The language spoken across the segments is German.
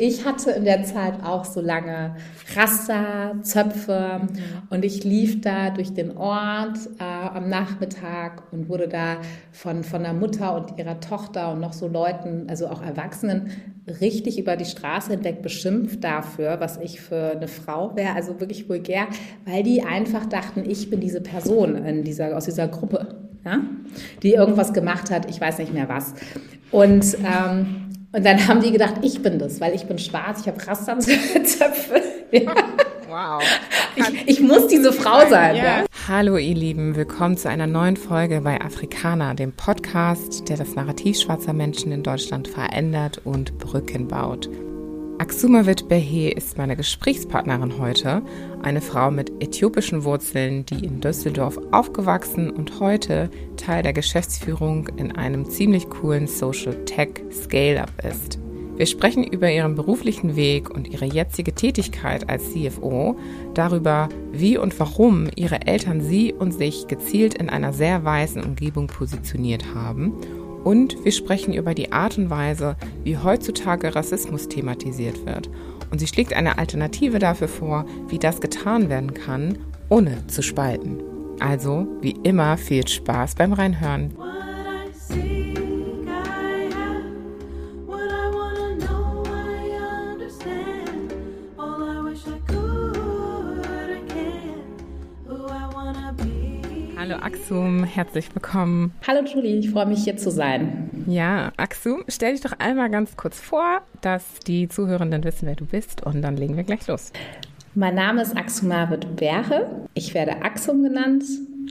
Ich hatte in der Zeit auch so lange Raster, Zöpfe mhm. und ich lief da durch den Ort äh, am Nachmittag und wurde da von, von der Mutter und ihrer Tochter und noch so Leuten, also auch Erwachsenen, richtig über die Straße hinweg beschimpft dafür, was ich für eine Frau wäre, also wirklich vulgär, weil die einfach dachten, ich bin diese Person in dieser, aus dieser Gruppe, ja? die irgendwas gemacht hat, ich weiß nicht mehr was. Und ähm, und dann haben die gedacht, ich bin das, weil ich bin schwarz, ich habe Rasterzöpfe. Ja. Wow. Ich, ich, muss diese Frau sein. Ja. Ja. Hallo ihr Lieben, willkommen zu einer neuen Folge bei Afrikaner, dem Podcast, der das Narrativ schwarzer Menschen in Deutschland verändert und Brücken baut. Aksumavit Behe ist meine Gesprächspartnerin heute, eine Frau mit äthiopischen Wurzeln, die in Düsseldorf aufgewachsen und heute Teil der Geschäftsführung in einem ziemlich coolen Social Tech Scale-up ist. Wir sprechen über ihren beruflichen Weg und ihre jetzige Tätigkeit als CFO, darüber, wie und warum ihre Eltern sie und sich gezielt in einer sehr weißen Umgebung positioniert haben und wir sprechen über die Art und Weise, wie heutzutage Rassismus thematisiert wird. Und sie schlägt eine Alternative dafür vor, wie das getan werden kann, ohne zu spalten. Also, wie immer, viel Spaß beim Reinhören. Hallo Axum, herzlich willkommen. Hallo Julie, ich freue mich hier zu sein. Ja, Axum, stell dich doch einmal ganz kurz vor, dass die Zuhörenden wissen, wer du bist und dann legen wir gleich los. Mein Name ist Axumarit Berhe. Ich werde Axum genannt.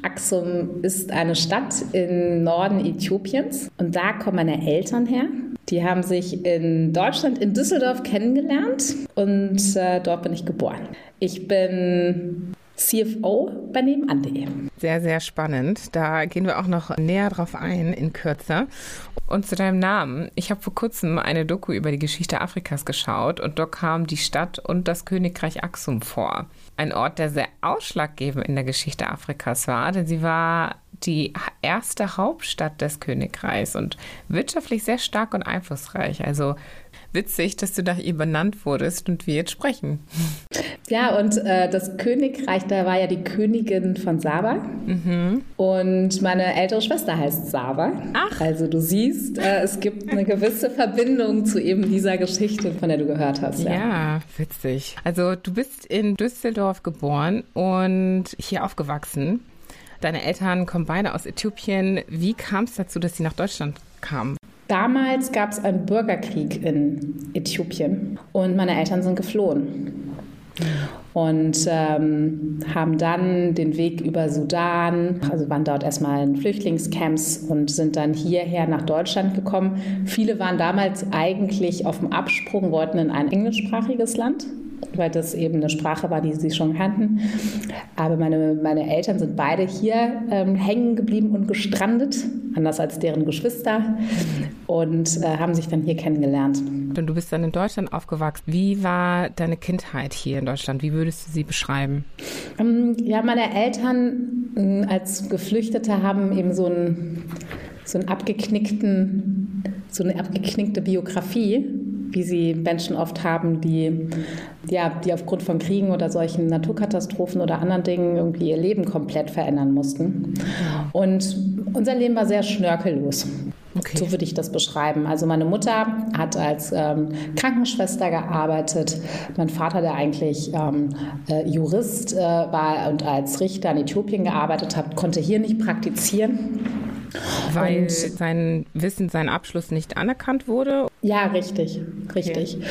Axum ist eine Stadt im Norden Äthiopiens und da kommen meine Eltern her. Die haben sich in Deutschland, in Düsseldorf kennengelernt und äh, dort bin ich geboren. Ich bin CFO bei nebenan.de. Sehr, sehr spannend. Da gehen wir auch noch näher drauf ein in Kürze. Und zu deinem Namen. Ich habe vor kurzem eine Doku über die Geschichte Afrikas geschaut und dort kam die Stadt und das Königreich Axum vor. Ein Ort, der sehr ausschlaggebend in der Geschichte Afrikas war, denn sie war die erste Hauptstadt des Königreichs und wirtschaftlich sehr stark und einflussreich. Also witzig, dass du nach ihr benannt wurdest und wir jetzt sprechen. Ja, und äh, das Königreich, da war ja die Königin von Saba. Mhm. Und meine ältere Schwester heißt Saba. Ach. Also du siehst, äh, es gibt eine gewisse Verbindung zu eben dieser Geschichte, von der du gehört hast. Ja. ja, witzig. Also du bist in Düsseldorf geboren und hier aufgewachsen. Deine Eltern kommen beide aus Äthiopien. Wie kam es dazu, dass sie nach Deutschland kamen? Damals gab es einen Bürgerkrieg in Äthiopien und meine Eltern sind geflohen und ähm, haben dann den Weg über Sudan, also waren dort erstmal in Flüchtlingscamps und sind dann hierher nach Deutschland gekommen. Viele waren damals eigentlich auf dem Absprung, wollten in ein englischsprachiges Land weil das eben eine Sprache war, die sie schon kannten. Aber meine, meine Eltern sind beide hier ähm, hängen geblieben und gestrandet, anders als deren Geschwister, und äh, haben sich dann hier kennengelernt. Und du bist dann in Deutschland aufgewachsen. Wie war deine Kindheit hier in Deutschland? Wie würdest du sie beschreiben? Ähm, ja, meine Eltern äh, als Geflüchtete haben eben so einen, so einen abgeknickten, so eine abgeknickte Biografie wie sie Menschen oft haben, die, ja, die aufgrund von Kriegen oder solchen Naturkatastrophen oder anderen Dingen irgendwie ihr Leben komplett verändern mussten. Und unser Leben war sehr schnörkellos. Okay. So würde ich das beschreiben. Also meine Mutter hat als ähm, Krankenschwester gearbeitet. Mein Vater, der eigentlich ähm, äh, Jurist äh, war und als Richter in Äthiopien gearbeitet hat, konnte hier nicht praktizieren. Weil und, sein Wissen, sein Abschluss nicht anerkannt wurde? Ja, richtig, richtig. Okay.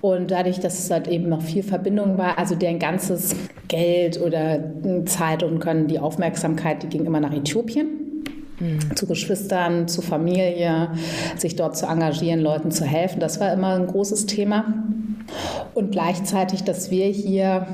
Und dadurch, dass es halt eben noch viel Verbindung war, also deren ganzes Geld oder Zeit und Können, die Aufmerksamkeit, die ging immer nach Äthiopien. Mhm. Zu Geschwistern, zu Familie, sich dort zu engagieren, Leuten zu helfen, das war immer ein großes Thema. Und gleichzeitig, dass wir hier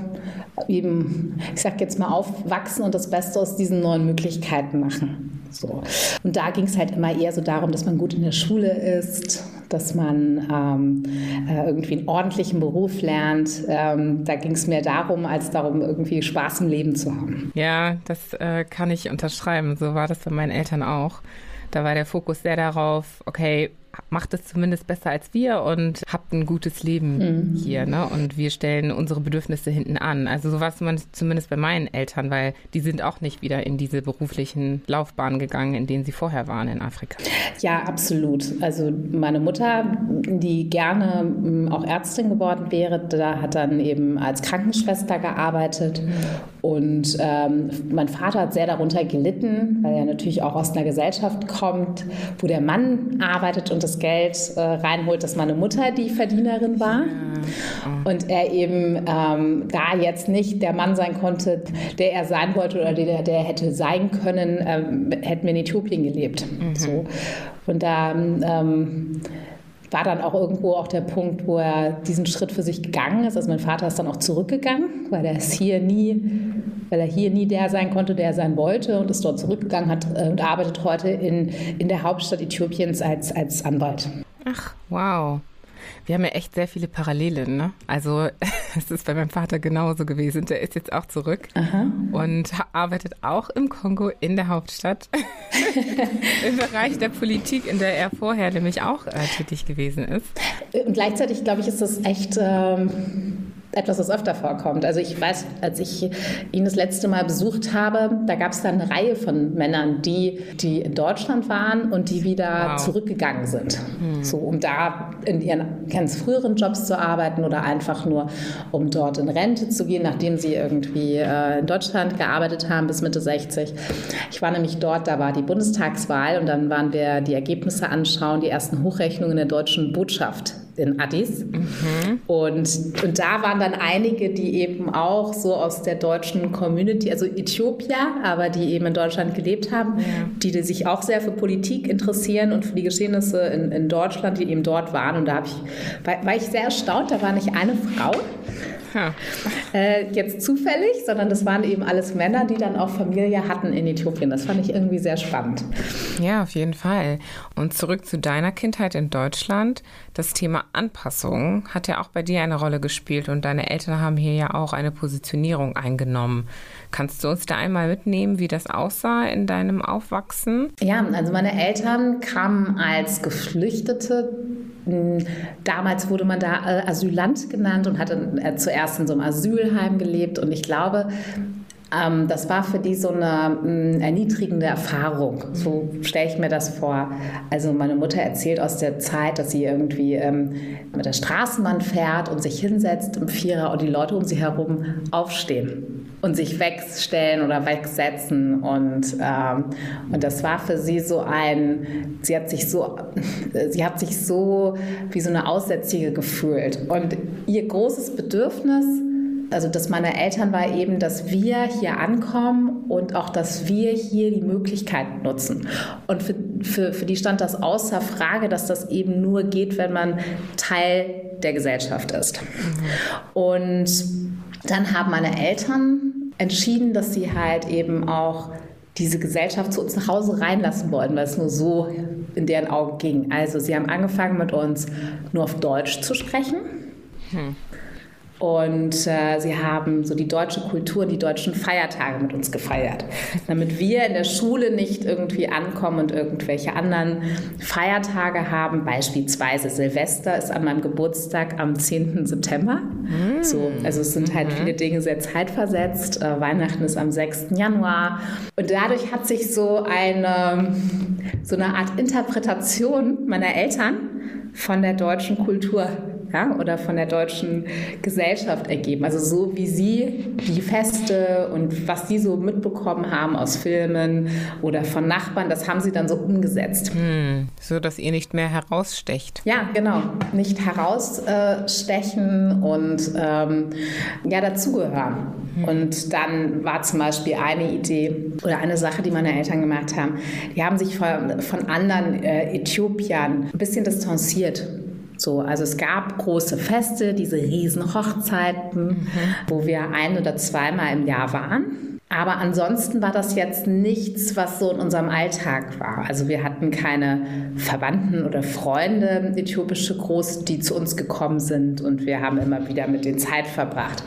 eben, ich sag jetzt mal, aufwachsen und das Beste aus diesen neuen Möglichkeiten machen. So. Und da ging es halt immer eher so darum, dass man gut in der Schule ist, dass man ähm, äh, irgendwie einen ordentlichen Beruf lernt. Ähm, da ging es mehr darum, als darum, irgendwie Spaß im Leben zu haben. Ja, das äh, kann ich unterschreiben. So war das bei meinen Eltern auch. Da war der Fokus sehr darauf, okay, macht es zumindest besser als wir und habt ein gutes Leben mhm. hier, ne? Und wir stellen unsere Bedürfnisse hinten an. Also so war es zumindest bei meinen Eltern, weil die sind auch nicht wieder in diese beruflichen Laufbahnen gegangen, in denen sie vorher waren in Afrika. Ja, absolut. Also meine Mutter, die gerne mm, auch Ärztin geworden wäre, da hat dann eben als Krankenschwester gearbeitet. Mhm. Und ähm, mein Vater hat sehr darunter gelitten, weil er natürlich auch aus einer Gesellschaft kommt, wo der Mann arbeitet und das Geld äh, reinholt, dass meine Mutter die Verdienerin war. Ja. Und er eben ähm, da jetzt nicht der Mann sein konnte, der er sein wollte oder der, der hätte sein können, ähm, hätten wir in Äthiopien gelebt. Mhm. So. Und da ähm, war dann auch irgendwo auch der Punkt, wo er diesen Schritt für sich gegangen ist. Also mein Vater ist dann auch zurückgegangen, weil er es hier nie, weil er hier nie der sein konnte, der er sein wollte und ist dort zurückgegangen hat äh, und arbeitet heute in, in der Hauptstadt Äthiopiens als, als Anwalt. Ach, wow. Wir haben ja echt sehr viele Parallelen. Ne? Also es ist bei meinem Vater genauso gewesen. Der ist jetzt auch zurück Aha. und arbeitet auch im Kongo in der Hauptstadt im Bereich der Politik, in der er vorher nämlich auch äh, tätig gewesen ist. Und gleichzeitig, glaube ich, ist das echt ähm, etwas, was öfter vorkommt. Also ich weiß, als ich ihn das letzte Mal besucht habe, da gab es dann eine Reihe von Männern, die, die in Deutschland waren und die wieder wow. zurückgegangen sind. Hm. So, um da in ihren ganz früheren Jobs zu arbeiten oder einfach nur, um dort in Rente zu gehen, nachdem sie irgendwie äh, in Deutschland gearbeitet haben bis Mitte 60. Ich war nämlich dort, da war die Bundestagswahl und dann waren wir die Ergebnisse anschauen, die ersten Hochrechnungen der deutschen Botschaft in Addis. Mhm. Und, und da waren dann einige, die eben auch so aus der deutschen Community, also Äthiopier, aber die eben in Deutschland gelebt haben, ja. die, die sich auch sehr für Politik interessieren und für die Geschehnisse in, in Deutschland, die eben dort waren. Und da ich, war, war ich sehr erstaunt, da war nicht eine Frau. Äh, jetzt zufällig, sondern das waren eben alles Männer, die dann auch Familie hatten in Äthiopien. Das fand ich irgendwie sehr spannend. Ja, auf jeden Fall. Und zurück zu deiner Kindheit in Deutschland. Das Thema Anpassung hat ja auch bei dir eine Rolle gespielt und deine Eltern haben hier ja auch eine Positionierung eingenommen. Kannst du uns da einmal mitnehmen, wie das aussah in deinem Aufwachsen? Ja, also meine Eltern kamen als Geflüchtete Damals wurde man da äh, Asylant genannt und hatte äh, zuerst in so einem Asylheim gelebt. Und ich glaube, ähm, das war für die so eine mh, erniedrigende Erfahrung. So stelle ich mir das vor. Also meine Mutter erzählt aus der Zeit, dass sie irgendwie ähm, mit der Straßenbahn fährt und sich hinsetzt im Vierer und die Leute um sie herum aufstehen und sich wegstellen oder wegsetzen. Und, ähm, und das war für sie so ein, sie hat sich so, sie hat sich so wie so eine Aussätzige gefühlt. Und ihr großes Bedürfnis, also das meiner Eltern war eben, dass wir hier ankommen und auch, dass wir hier die Möglichkeiten nutzen. Und für, für, für die stand das außer Frage, dass das eben nur geht, wenn man Teil der Gesellschaft ist. Und dann haben meine Eltern entschieden, dass sie halt eben auch diese Gesellschaft zu uns nach Hause reinlassen wollten, weil es nur so in deren Augen ging. Also sie haben angefangen mit uns nur auf Deutsch zu sprechen. Hm. Und äh, sie haben so die deutsche Kultur, die deutschen Feiertage mit uns gefeiert, damit wir in der Schule nicht irgendwie ankommen und irgendwelche anderen Feiertage haben. Beispielsweise Silvester ist an meinem Geburtstag am 10. September. Mm. So, also es sind halt mhm. viele Dinge sehr zeitversetzt. Äh, Weihnachten ist am 6. Januar. Und dadurch hat sich so eine, so eine Art Interpretation meiner Eltern von der deutschen Kultur ja, oder von der deutschen Gesellschaft ergeben. Also so wie Sie die Feste und was Sie so mitbekommen haben aus Filmen oder von Nachbarn, das haben Sie dann so umgesetzt. Hm, so dass ihr nicht mehr herausstecht. Ja, genau. Nicht herausstechen und ähm, ja, dazugehören. Hm. Und dann war zum Beispiel eine Idee oder eine Sache, die meine Eltern gemacht haben. Die haben sich von, von anderen äh, Äthiopiern ein bisschen distanziert. So, also es gab große Feste, diese riesen Hochzeiten, mhm. wo wir ein oder zweimal im Jahr waren. Aber ansonsten war das jetzt nichts, was so in unserem Alltag war. Also wir hatten keine Verwandten oder Freunde, äthiopische Groß, die zu uns gekommen sind und wir haben immer wieder mit denen Zeit verbracht.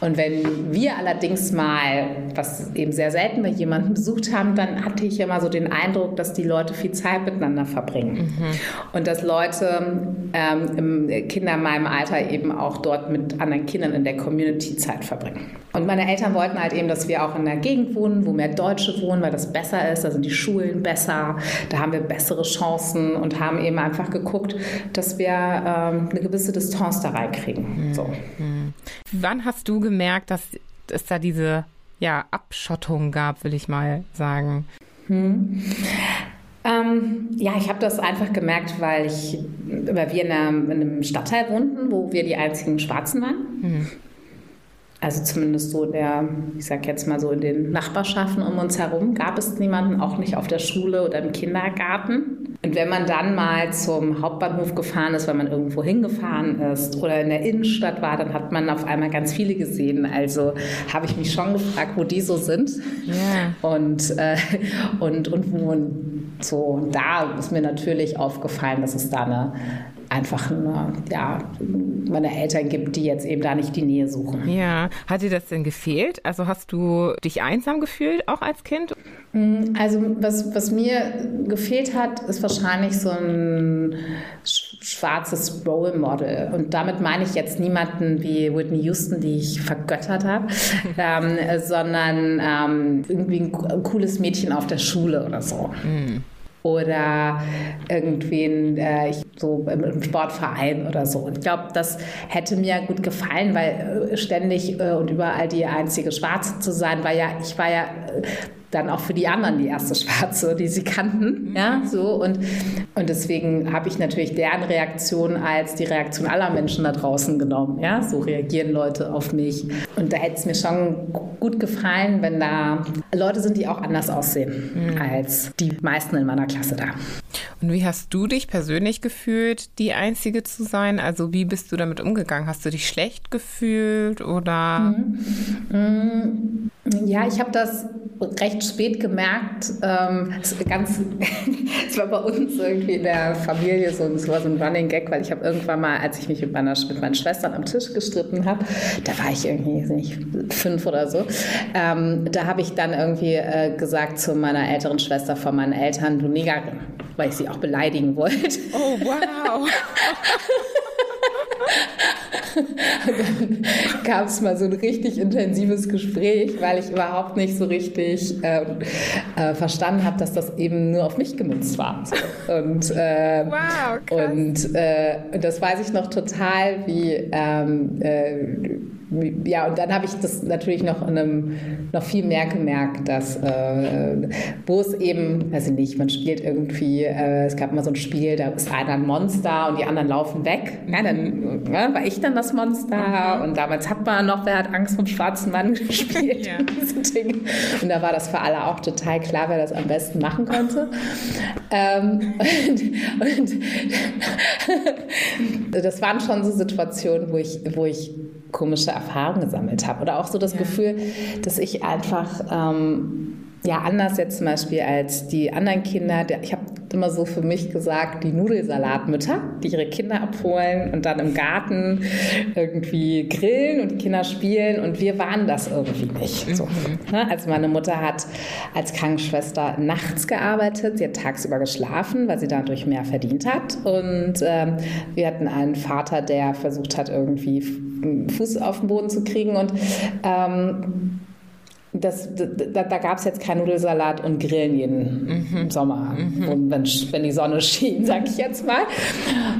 Und wenn wir allerdings mal, was eben sehr selten bei jemandem besucht haben, dann hatte ich immer so den Eindruck, dass die Leute viel Zeit miteinander verbringen. Mhm. Und dass Leute ähm, Kinder in meinem Alter eben auch dort mit anderen Kindern in der Community Zeit verbringen. Und meine Eltern wollten halt eben, dass wir auch in der Gegend wohnen, wo mehr Deutsche wohnen, weil das besser ist. Da sind die Schulen besser, da haben wir bessere Chancen und haben eben einfach geguckt, dass wir ähm, eine gewisse Distanz da reinkriegen. Mhm. So. Mhm. Wann hast du gemerkt, dass es da diese ja, Abschottung gab, will ich mal sagen? Hm. Ähm, ja, ich habe das einfach gemerkt, weil, ich, weil wir in einem, in einem, Stadtteil wohnten, wo wir die einzigen Schwarzen waren. Also zumindest so der, ich sag jetzt mal so in den Nachbarschaften um uns herum gab es niemanden, auch nicht auf der Schule oder im Kindergarten. Und wenn man dann mal zum Hauptbahnhof gefahren ist, weil man irgendwo hingefahren ist oder in der Innenstadt war, dann hat man auf einmal ganz viele gesehen. Also habe ich mich schon gefragt, wo die so sind yeah. und, äh, und, und wo. So, und da ist mir natürlich aufgefallen, dass es da eine einfach eine, ja, meine Eltern gibt, die jetzt eben da nicht die Nähe suchen. Ja, hat dir das denn gefehlt? Also hast du dich einsam gefühlt, auch als Kind? Mm, also was, was mir gefehlt hat, ist wahrscheinlich so ein schwarzes Role Model. Und damit meine ich jetzt niemanden wie Whitney Houston, die ich vergöttert habe, ähm, sondern ähm, irgendwie ein cooles Mädchen auf der Schule oder so. Mhm oder irgendwen äh, so im Sportverein oder so. Und ich glaube, das hätte mir gut gefallen, weil äh, ständig äh, und überall die einzige Schwarze zu sein, war ja, ich war ja äh, dann auch für die anderen die erste Schwarze, die sie kannten. Mhm. Ja, so. Und, und deswegen habe ich natürlich deren Reaktion als die Reaktion aller Menschen da draußen genommen. Ja, so reagieren Leute auf mich. Und da hätte es mir schon gut gefallen, wenn da Leute sind, die auch anders aussehen mhm. als die meisten in meiner Klasse da. Und wie hast du dich persönlich gefühlt, die Einzige zu sein? Also wie bist du damit umgegangen? Hast du dich schlecht gefühlt oder? Mhm. Mhm. Ja, ich habe das recht spät gemerkt. Ähm, es, ganz, es war bei uns irgendwie in der Familie so, so ein Running Gag, weil ich habe irgendwann mal, als ich mich mit, meiner, mit meinen Schwestern am Tisch gestritten habe, da war ich irgendwie nicht fünf oder so, ähm, da habe ich dann irgendwie äh, gesagt zu meiner älteren Schwester von meinen Eltern, du Negerin, weil ich sie auch beleidigen wollte. Oh, wow. Und dann gab es mal so ein richtig intensives Gespräch, weil ich überhaupt nicht so richtig ähm, äh, verstanden habe, dass das eben nur auf mich gemünzt war. Und, äh, wow, und äh, das weiß ich noch total, wie ähm, äh, ja, und dann habe ich das natürlich noch in einem, noch viel mehr gemerkt, dass äh, wo es eben, weiß ich nicht, man spielt irgendwie, äh, es gab mal so ein Spiel, da ist einer ein Monster und die anderen laufen weg. Ja, dann ja, war ich dann das Monster mhm. und damals hat man noch, wer hat Angst vom schwarzen Mann gespielt. Ja. Und da war das für alle auch total klar, wer das am besten machen konnte. ähm, und, und das waren schon so Situationen, wo ich, wo ich komische Erfahrungen gesammelt habe. Oder auch so das ja. Gefühl, dass ich einfach ähm, ja anders jetzt zum Beispiel als die anderen Kinder. Ich habe immer so für mich gesagt, die Nudelsalatmütter, die ihre Kinder abholen und dann im Garten irgendwie grillen und die Kinder spielen. Und wir waren das irgendwie nicht. So. Mhm. Ne? Also meine Mutter hat als Krankenschwester nachts gearbeitet, sie hat tagsüber geschlafen, weil sie dadurch mehr verdient hat. Und ähm, wir hatten einen Vater, der versucht hat, irgendwie Fuß auf den Boden zu kriegen. Und ähm, das, da, da gab es jetzt keinen Nudelsalat und Grillen jeden mhm. Sommer, mhm. Wenn, wenn, die Sonne schien, sag ich jetzt mal.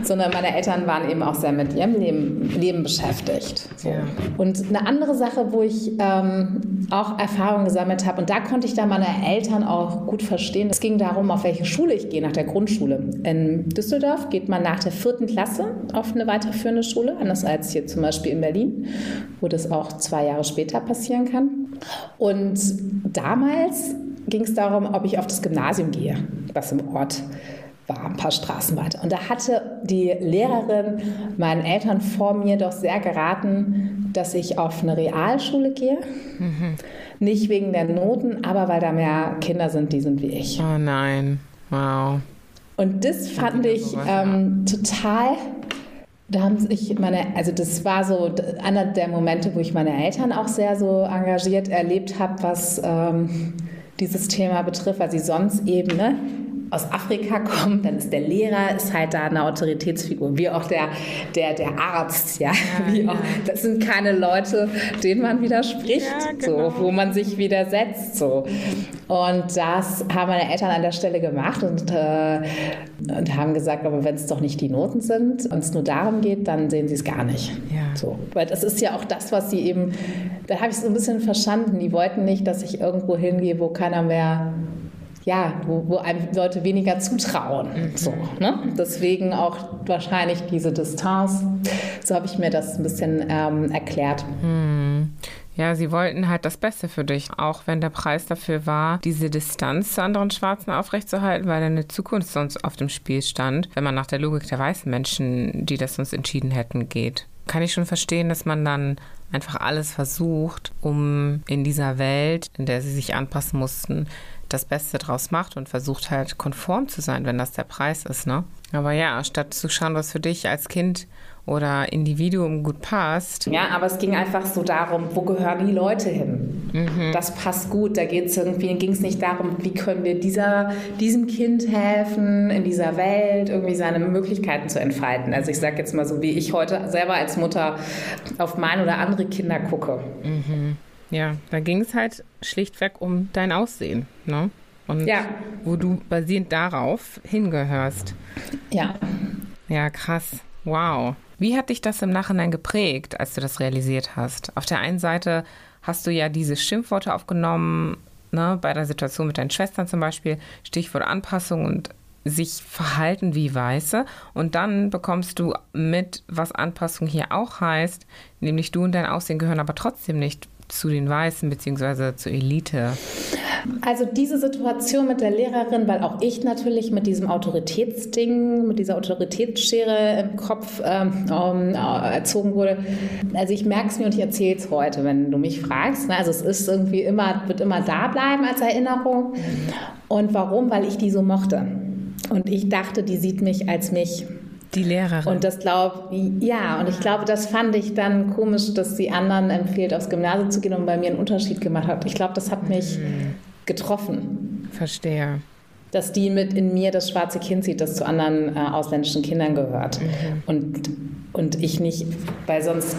Sondern meine Eltern waren eben auch sehr mit ihrem Leben, Leben beschäftigt. So. Ja. Und eine andere Sache, wo ich ähm, auch Erfahrungen gesammelt habe, und da konnte ich da meine Eltern auch gut verstehen. Es ging darum, auf welche Schule ich gehe, nach der Grundschule. In Düsseldorf geht man nach der vierten Klasse auf eine weiterführende Schule, anders als hier zum Beispiel in Berlin, wo das auch zwei Jahre später passieren kann. Und damals ging es darum, ob ich auf das Gymnasium gehe, was im Ort war, ein paar Straßen weiter. Und da hatte die Lehrerin meinen Eltern vor mir doch sehr geraten, dass ich auf eine Realschule gehe. Mhm. Nicht wegen der Noten, aber weil da mehr Kinder sind, die sind wie ich. Oh nein, wow. Und das fand ich ähm, total da haben sich meine, also das war so einer der Momente, wo ich meine Eltern auch sehr so engagiert erlebt habe, was ähm, dieses Thema betrifft, weil sie sonst eben ne, aus Afrika kommen, dann ist der Lehrer, ist halt da eine Autoritätsfigur, wie auch der, der, der Arzt, ja. ja, auch, das sind keine Leute, denen man widerspricht, ja, genau. so, wo man sich widersetzt. So. Und das haben meine Eltern an der Stelle gemacht und, äh, und haben gesagt, aber wenn es doch nicht die Noten sind und es nur darum geht, dann sehen sie es gar nicht. Ja. So. Weil das ist ja auch das, was sie eben, da habe ich es so ein bisschen verstanden. Die wollten nicht, dass ich irgendwo hingehe, wo keiner mehr ja, wo, wo einem Leute weniger zutrauen. Mhm. So, ne? Deswegen auch wahrscheinlich diese Distanz. So habe ich mir das ein bisschen ähm, erklärt. Mhm. Ja, sie wollten halt das Beste für dich, auch wenn der Preis dafür war, diese Distanz zu anderen Schwarzen aufrechtzuerhalten, weil eine Zukunft sonst auf dem Spiel stand, wenn man nach der Logik der weißen Menschen, die das sonst entschieden hätten, geht. Kann ich schon verstehen, dass man dann einfach alles versucht, um in dieser Welt, in der sie sich anpassen mussten, das Beste draus macht und versucht halt konform zu sein, wenn das der Preis ist, ne? Aber ja, statt zu schauen, was für dich als Kind oder Individuum gut passt. Ja, aber es ging einfach so darum, wo gehören die Leute hin? Mhm. Das passt gut. Da geht es irgendwie, ging es nicht darum, wie können wir dieser, diesem Kind helfen, in dieser Welt irgendwie seine Möglichkeiten zu entfalten. Also ich sage jetzt mal so, wie ich heute selber als Mutter auf meine oder andere Kinder gucke. Mhm. Ja, da ging es halt schlichtweg um dein Aussehen, ne? Und ja. wo du basierend darauf hingehörst. Ja. Ja, krass. Wow. Wie hat dich das im Nachhinein geprägt, als du das realisiert hast? Auf der einen Seite hast du ja diese Schimpfworte aufgenommen, ne, bei der Situation mit deinen Schwestern zum Beispiel, Stichwort Anpassung und sich verhalten wie Weiße. Und dann bekommst du mit, was Anpassung hier auch heißt, nämlich du und dein Aussehen gehören aber trotzdem nicht zu den Weißen bzw. zur Elite? Also diese Situation mit der Lehrerin, weil auch ich natürlich mit diesem Autoritätsding, mit dieser Autoritätsschere im Kopf ähm, ähm äh, erzogen wurde. Also ich merke es mir und ich erzähle es heute, wenn du mich fragst. Ne? Also es ist irgendwie immer, wird immer da bleiben als Erinnerung. Und warum? Weil ich die so mochte. Und ich dachte, die sieht mich als mich. Die Lehrerin. Und das glaube ja, und ich glaube, das fand ich dann komisch, dass sie anderen empfiehlt, aufs Gymnasium zu gehen und bei mir einen Unterschied gemacht hat. Ich glaube, das hat mich mhm. getroffen. Verstehe. Dass die mit in mir das schwarze Kind sieht, das zu anderen äh, ausländischen Kindern gehört. Mhm. Und, und ich nicht, weil sonst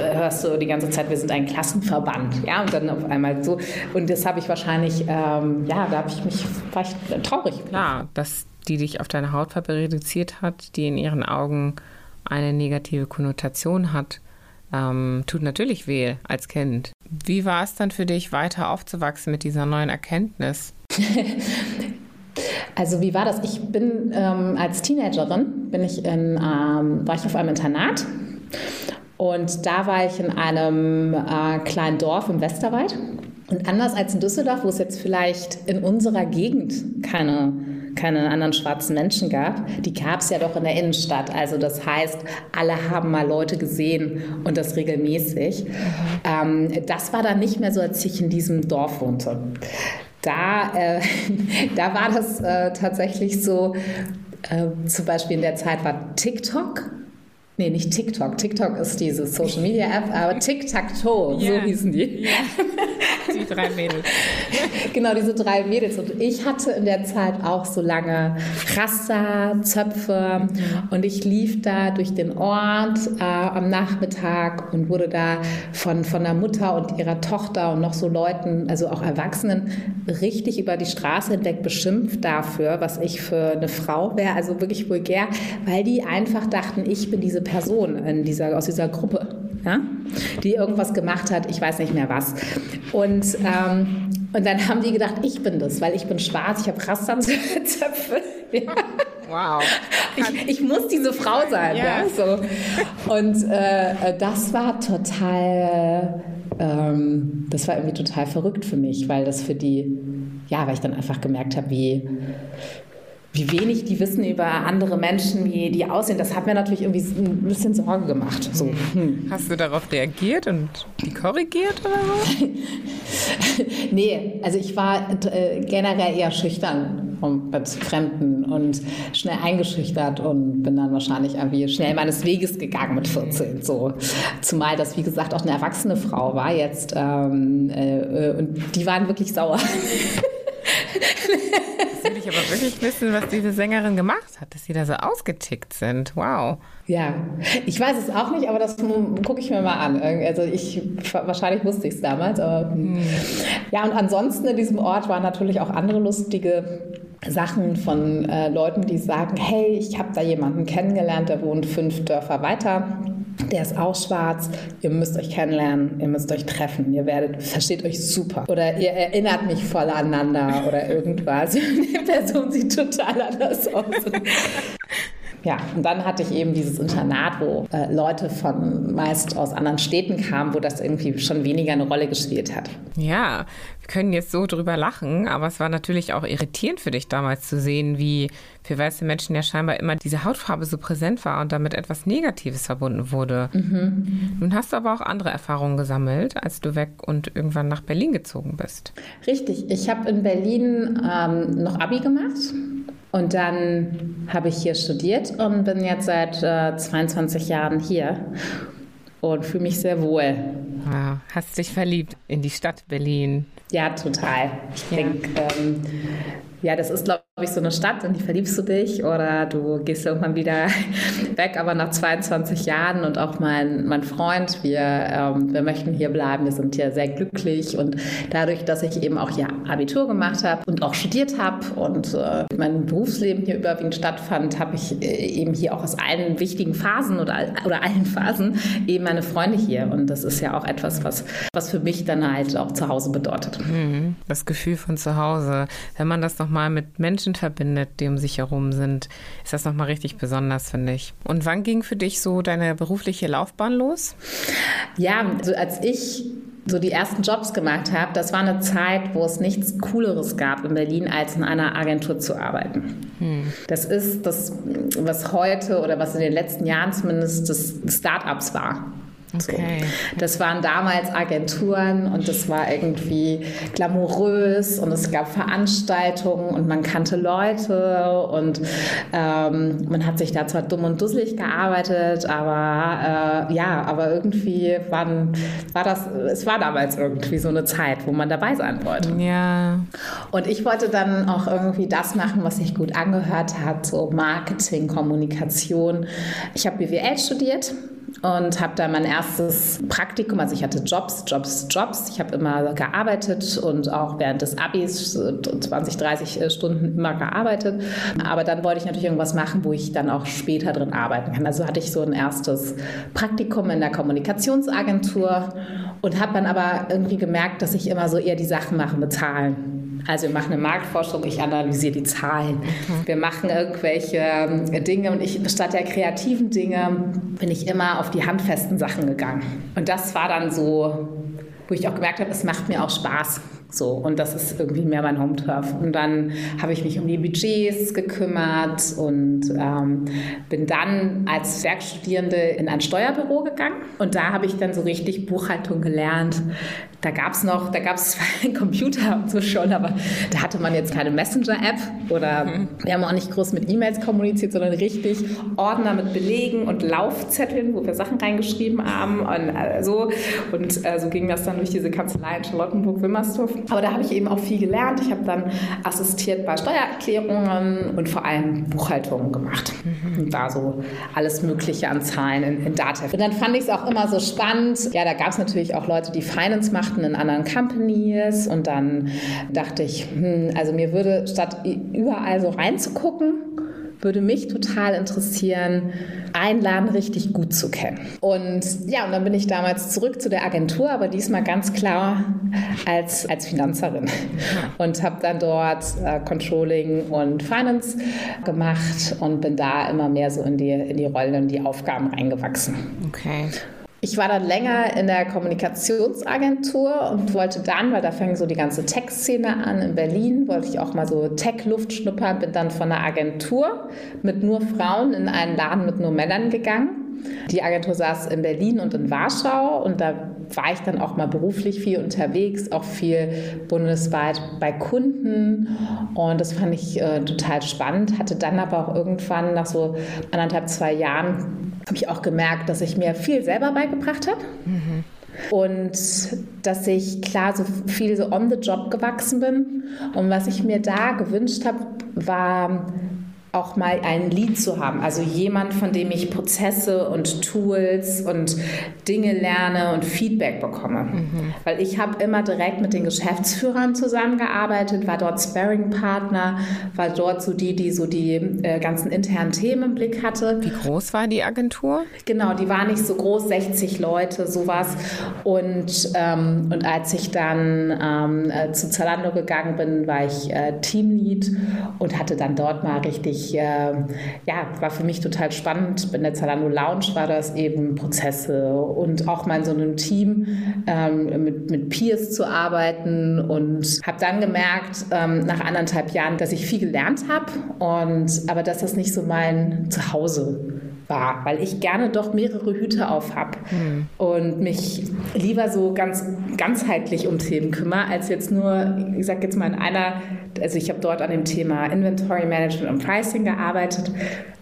äh, hörst du die ganze Zeit, wir sind ein Klassenverband. Ja, und dann auf einmal so. Und das habe ich wahrscheinlich, ähm, ja, da habe ich mich, ich traurig. Klar, das die dich auf deine Hautfarbe reduziert hat, die in ihren Augen eine negative Konnotation hat, ähm, tut natürlich weh als Kind. Wie war es dann für dich, weiter aufzuwachsen mit dieser neuen Erkenntnis? Also wie war das? Ich bin ähm, als Teenagerin bin ich in, ähm, war ich auf einem Internat und da war ich in einem äh, kleinen Dorf im Westerwald. Und anders als in Düsseldorf, wo es jetzt vielleicht in unserer Gegend keine keine anderen schwarzen Menschen gab, die gab es ja doch in der Innenstadt. Also das heißt, alle haben mal Leute gesehen und das regelmäßig. Ähm, das war dann nicht mehr so, als ich in diesem Dorf wohnte. Da, äh, da war das äh, tatsächlich so, äh, zum Beispiel in der Zeit war TikTok Nee, nicht TikTok. TikTok ist diese Social Media App, aber Tic-Tac-Toe, yeah. so hießen die. Yeah. Die drei Mädels. genau, diese drei Mädels. Und ich hatte in der Zeit auch so lange Raster, Zöpfe mhm. und ich lief da durch den Ort äh, am Nachmittag und wurde da von, von der Mutter und ihrer Tochter und noch so Leuten, also auch Erwachsenen, richtig über die Straße hinweg beschimpft dafür, was ich für eine Frau wäre, also wirklich vulgär, weil die einfach dachten, ich bin diese Person in dieser, aus dieser Gruppe, ja? die irgendwas gemacht hat, ich weiß nicht mehr was. Und, ähm, und dann haben die gedacht, ich bin das, weil ich bin schwarz, ich habe Rasterzöpfe. Ja. Wow. Ich, ich, muss diese Frau sein. Ja so. Und äh, das war total, ähm, das war irgendwie total verrückt für mich, weil das für die, ja, weil ich dann einfach gemerkt habe, wie, wie wenig die wissen über andere Menschen, wie die aussehen, das hat mir natürlich irgendwie ein bisschen Sorge gemacht. So. Hm. Hast du darauf reagiert und die korrigiert oder so? nee, also ich war äh, generell eher schüchtern mit Fremden und schnell eingeschüchtert und bin dann wahrscheinlich irgendwie schnell meines Weges gegangen mit 14. So. Zumal das, wie gesagt, auch eine erwachsene Frau war jetzt ähm, äh, und die waren wirklich sauer. will ich aber wirklich wissen, was diese Sängerin gemacht hat, dass sie da so ausgetickt sind. Wow. Ja, ich weiß es auch nicht, aber das gucke ich mir mal an. Also ich, wahrscheinlich wusste ich es damals, aber hm. ja, und ansonsten in diesem Ort waren natürlich auch andere lustige Sachen von äh, Leuten, die sagen, hey, ich habe da jemanden kennengelernt, der wohnt fünf Dörfer weiter. Der ist auch schwarz. Ihr müsst euch kennenlernen, ihr müsst euch treffen, ihr werdet, versteht euch super. Oder ihr erinnert mich voll aneinander oder irgendwas. Die Person sieht total anders aus. Ja, und dann hatte ich eben dieses Internat, wo äh, Leute von meist aus anderen Städten kamen, wo das irgendwie schon weniger eine Rolle gespielt hat. Ja, wir können jetzt so drüber lachen, aber es war natürlich auch irritierend für dich damals zu sehen, wie für weiße Menschen ja scheinbar immer diese Hautfarbe so präsent war und damit etwas Negatives verbunden wurde. Mhm. Nun hast du aber auch andere Erfahrungen gesammelt, als du weg und irgendwann nach Berlin gezogen bist. Richtig, ich habe in Berlin ähm, noch Abi gemacht und dann habe ich hier studiert und bin jetzt seit äh, 22 Jahren hier und fühle mich sehr wohl. Wow. Hast dich verliebt in die Stadt Berlin? Ja, total. Ich ja. denke, ähm, ja, das ist, glaube ich, so eine Stadt, in die verliebst du dich oder du gehst irgendwann wieder weg, aber nach 22 Jahren und auch mein, mein Freund, wir, ähm, wir möchten hier bleiben, wir sind hier sehr glücklich. Und dadurch, dass ich eben auch hier Abitur gemacht habe und auch studiert habe und äh, mein Berufsleben hier überwiegend stattfand, habe ich äh, eben hier auch aus allen wichtigen Phasen oder, oder allen Phasen eben meine Freunde hier. Und das ist ja auch etwas, was, was für mich dann halt auch zu Hause bedeutet. Mhm. Das Gefühl von zu Hause, wenn man das noch nochmal mit Menschen verbindet, die um sich herum sind, ist das nochmal richtig besonders, finde ich. Und wann ging für dich so deine berufliche Laufbahn los? Ja, also als ich so die ersten Jobs gemacht habe, das war eine Zeit, wo es nichts Cooleres gab in Berlin, als in einer Agentur zu arbeiten. Hm. Das ist das, was heute oder was in den letzten Jahren zumindest das Start-ups war. Okay. So. Das waren damals Agenturen und das war irgendwie glamourös und es gab Veranstaltungen und man kannte Leute und ähm, man hat sich da zwar dumm und dusselig gearbeitet, aber äh, ja, aber irgendwie waren, war das, es war damals irgendwie so eine Zeit, wo man dabei sein wollte. Ja. Und ich wollte dann auch irgendwie das machen, was sich gut angehört hat, so Marketing, Kommunikation. Ich habe BWL studiert und habe da mein erstes Praktikum, also ich hatte Jobs, Jobs, Jobs. Ich habe immer gearbeitet und auch während des Abis 20, 30 äh, Stunden immer gearbeitet. Aber dann wollte ich natürlich irgendwas machen, wo ich dann auch später drin arbeiten kann. Also hatte ich so ein erstes Praktikum in der Kommunikationsagentur und habe dann aber irgendwie gemerkt, dass ich immer so eher die Sachen mache mit Zahlen. Also wir machen eine Marktforschung, ich analysiere die Zahlen. Mhm. Wir machen irgendwelche ähm, Dinge und ich statt der kreativen Dinge bin ich immer auf die handfesten Sachen gegangen. Und das war dann so, wo ich auch gemerkt habe, es macht mir auch Spaß. So, und das ist irgendwie mehr mein Home-Turf. Und dann habe ich mich um die Budgets gekümmert und ähm, bin dann als Werkstudierende in ein Steuerbüro gegangen. Und da habe ich dann so richtig Buchhaltung gelernt, da gab es noch, da gab es zwar einen Computer und so schon, aber da hatte man jetzt keine Messenger-App oder mhm. wir haben auch nicht groß mit E-Mails kommuniziert, sondern richtig Ordner mit Belegen und Laufzetteln, wo wir Sachen reingeschrieben haben und äh, so. Und äh, so ging das dann durch diese Kanzlei in Charlottenburg-Wimmersdorf. Aber da habe ich eben auch viel gelernt. Ich habe dann assistiert bei Steuererklärungen und vor allem Buchhaltungen gemacht. Mhm. Und da so alles Mögliche an Zahlen in, in Datev. Und dann fand ich es auch immer so spannend. Ja, da gab es natürlich auch Leute, die Finance machten in anderen Companies und dann dachte ich, hm, also mir würde statt überall so reinzugucken, würde mich total interessieren, einen Laden richtig gut zu kennen. Und ja, und dann bin ich damals zurück zu der Agentur, aber diesmal ganz klar als, als Finanzerin und habe dann dort äh, Controlling und Finance gemacht und bin da immer mehr so in die, in die Rollen und die Aufgaben reingewachsen. Okay. Ich war dann länger in der Kommunikationsagentur und wollte dann, weil da fängt so die ganze Tech-Szene an in Berlin, wollte ich auch mal so Tech-Luft schnuppern, bin dann von der Agentur mit nur Frauen in einen Laden mit nur Männern gegangen. Die Agentur saß in Berlin und in Warschau und da war ich dann auch mal beruflich viel unterwegs, auch viel bundesweit bei Kunden und das fand ich äh, total spannend. Hatte dann aber auch irgendwann nach so anderthalb, zwei Jahren habe ich auch gemerkt, dass ich mir viel selber beigebracht habe. Mhm. Und dass ich klar so viel so on the job gewachsen bin. Und was ich mir da gewünscht habe, war auch mal ein Lied zu haben. Also jemand, von dem ich Prozesse und Tools und Dinge lerne und Feedback bekomme. Mhm. Weil ich habe immer direkt mit den Geschäftsführern zusammengearbeitet, war dort Sparring-Partner, war dort so die, die so die äh, ganzen internen Themen im Blick hatte. Wie groß war die Agentur? Genau, die war nicht so groß, 60 Leute, sowas. Und, ähm, und als ich dann ähm, äh, zu Zalando gegangen bin, war ich äh, Teamlead und hatte dann dort mal richtig ich, äh, ja, war für mich total spannend. In der Zalando Lounge war das eben Prozesse und auch mal in so einem Team ähm, mit, mit Peers zu arbeiten und habe dann gemerkt, ähm, nach anderthalb Jahren, dass ich viel gelernt habe aber dass das nicht so mein Zuhause war, weil ich gerne doch mehrere Hüte auf habe mhm. und mich lieber so ganz ganzheitlich um Themen kümmere, als jetzt nur, ich sage jetzt mal in einer, also ich habe dort an dem Thema Inventory Management und Pricing gearbeitet,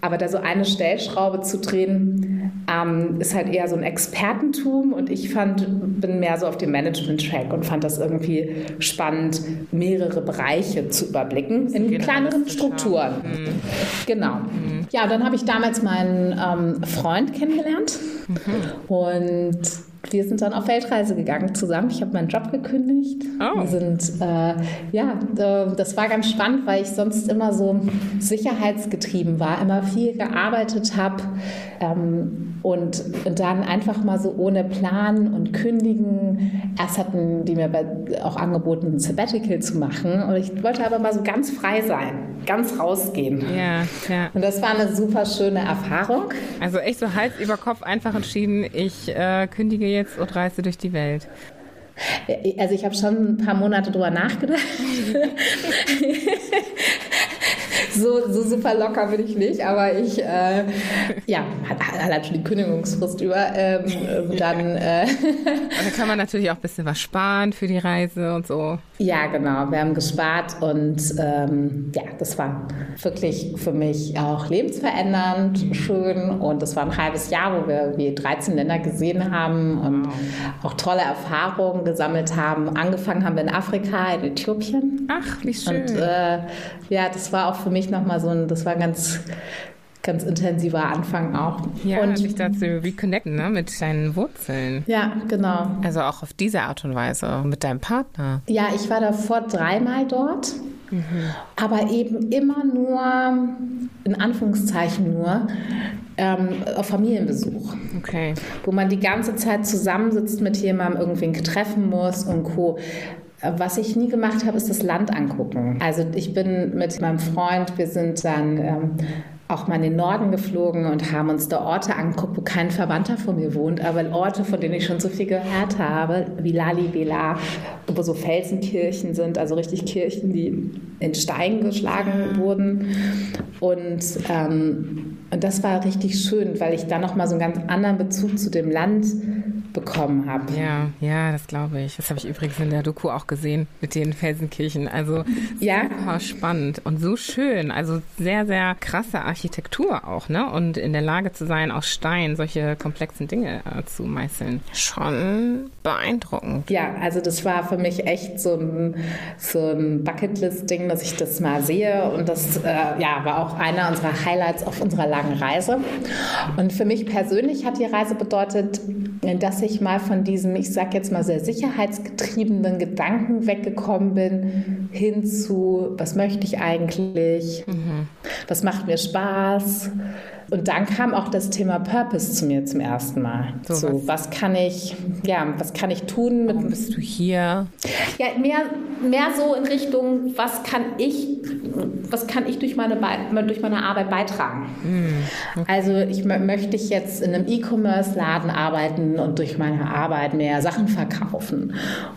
aber da so eine Stellschraube zu drehen, ähm, ist halt eher so ein Expertentum und ich fand, bin mehr so auf dem Management-Track und fand das irgendwie spannend, mehrere Bereiche zu überblicken in kleineren Strukturen. Mhm. Genau. Mhm. Ja, dann habe ich damals meinen ähm, Freund kennengelernt mhm. und wir sind dann auf Weltreise gegangen zusammen. Ich habe meinen Job gekündigt. Oh. Wir sind, äh, ja, äh, das war ganz spannend, weil ich sonst immer so sicherheitsgetrieben war, immer viel gearbeitet habe ähm, und, und dann einfach mal so ohne Plan und kündigen. Erst hatten die mir auch angeboten, ein Sabbatical zu machen und ich wollte aber mal so ganz frei sein, ganz rausgehen. Ja, ja. Und das war eine super schöne Erfahrung. Also echt so Hals über Kopf einfach entschieden, ich äh, kündige jetzt und reise durch die Welt. Also ich habe schon ein paar Monate drüber nachgedacht. so, so super locker bin ich nicht, aber ich, äh, ja, hat, hat schon die Kündigungsfrist über. Ähm, dann, äh, da kann man natürlich auch ein bisschen was sparen für die Reise und so. Ja, genau. Wir haben gespart und ähm, ja, das war wirklich für mich auch lebensverändernd, schön und das war ein halbes Jahr, wo wir wie 13 Länder gesehen haben und auch tolle Erfahrungen gesammelt haben. Angefangen haben wir in Afrika, in Äthiopien. Ach, wie schön. Und äh, ja, das war auch für mich nochmal so ein, das war ganz ganz intensiver Anfang auch. Ja, und sich dazu reconnecten ne, mit deinen Wurzeln. Ja, genau. Also auch auf diese Art und Weise mit deinem Partner. Ja, ich war davor dreimal dort, mhm. aber eben immer nur, in Anführungszeichen nur, ähm, auf Familienbesuch. Okay. Wo man die ganze Zeit zusammensitzt mit jemandem, irgendwen treffen muss und Co. Was ich nie gemacht habe, ist das Land angucken. Also ich bin mit meinem Freund, wir sind dann ähm, auch mal in den Norden geflogen und haben uns da Orte angeguckt, wo kein Verwandter von mir wohnt, aber Orte, von denen ich schon so viel gehört habe, wie Lalibela, wo so Felsenkirchen sind, also richtig Kirchen, die in Stein geschlagen wurden. Und, ähm, und das war richtig schön, weil ich dann nochmal so einen ganz anderen Bezug zu dem Land bekommen habe. Ja, ja, das glaube ich. Das habe ich übrigens in der Doku auch gesehen mit den Felsenkirchen. Also ja. super spannend und so schön. Also sehr, sehr krasse Architektur auch, ne? Und in der Lage zu sein, aus Stein solche komplexen Dinge äh, zu meißeln. Schon beeindruckend. Ja, also das war für mich echt so ein, so ein Bucketlist-Ding, dass ich das mal sehe. Und das äh, ja, war auch einer unserer Highlights auf unserer langen Reise. Und für mich persönlich hat die Reise bedeutet, dass ich mal von diesem, ich sag jetzt mal sehr sicherheitsgetriebenen Gedanken weggekommen bin, hin zu, was möchte ich eigentlich, mhm. was macht mir Spaß. Und dann kam auch das Thema Purpose zu mir zum ersten Mal. So, so was. was. kann ich, ja, was kann ich tun? Mit, Warum bist du hier? Ja, mehr, mehr so in Richtung, was kann ich was kann ich durch meine, durch meine Arbeit beitragen? Mhm. Okay. Also ich möchte ich jetzt in einem E-Commerce-Laden arbeiten und durch meine Arbeit mehr Sachen verkaufen?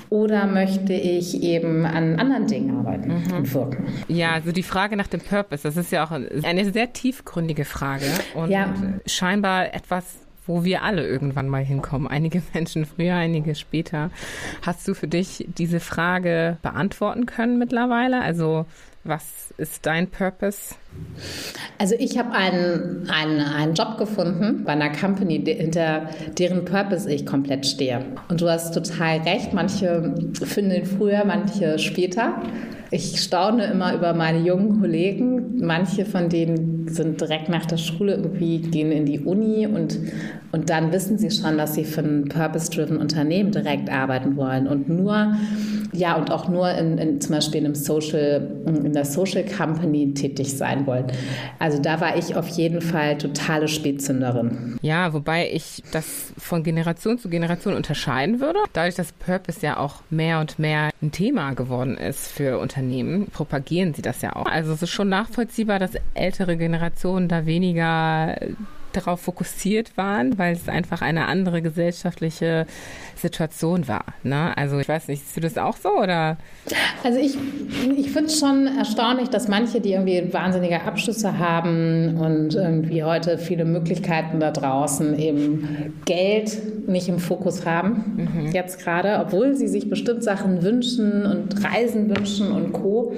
Oder möchte ich eben an anderen Dingen arbeiten mhm. und wirken? Ja, also die Frage nach dem Purpose, das ist ja auch eine sehr tiefgründige Frage und ja. scheinbar etwas, wo wir alle irgendwann mal hinkommen. Einige Menschen früher, einige später. Hast du für dich diese Frage beantworten können mittlerweile? Also was ist dein Purpose? Also ich habe einen, einen, einen Job gefunden bei einer Company, hinter deren Purpose ich komplett stehe. Und du hast total recht, manche finden ihn früher, manche später. Ich staune immer über meine jungen Kollegen. Manche von denen sind direkt nach der Schule irgendwie, gehen in die Uni und, und dann wissen sie schon, dass sie für ein purpose-driven Unternehmen direkt arbeiten wollen. Und nur, ja, und auch nur in, in zum Beispiel in einem Social, in der Social Company tätig sein wollen. Also da war ich auf jeden Fall totale Spätzünderin. Ja, wobei ich das von Generation zu Generation unterscheiden würde. Dadurch, dass Purpose ja auch mehr und mehr ein Thema geworden ist für Unternehmen Unternehmen propagieren sie das ja auch. Also es ist schon nachvollziehbar, dass ältere Generationen da weniger darauf fokussiert waren, weil es einfach eine andere gesellschaftliche Situation war. Ne? Also ich weiß nicht, siehst du das auch so oder? Also ich, ich finde es schon erstaunlich, dass manche, die irgendwie wahnsinnige Abschlüsse haben und irgendwie heute viele Möglichkeiten da draußen eben Geld nicht im Fokus haben, mhm. jetzt gerade, obwohl sie sich bestimmt Sachen wünschen und Reisen wünschen und Co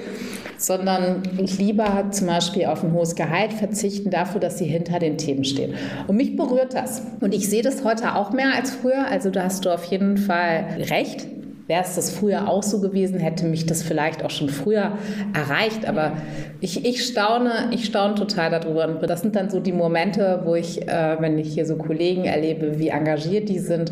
sondern lieber zum Beispiel auf ein hohes Gehalt verzichten dafür, dass sie hinter den Themen stehen. Und mich berührt das. Und ich sehe das heute auch mehr als früher. Also da hast du auf jeden Fall recht. Wäre es das früher auch so gewesen, hätte mich das vielleicht auch schon früher erreicht. Aber ich, ich staune, ich staune total darüber. Und das sind dann so die Momente, wo ich, äh, wenn ich hier so Kollegen erlebe, wie engagiert die sind,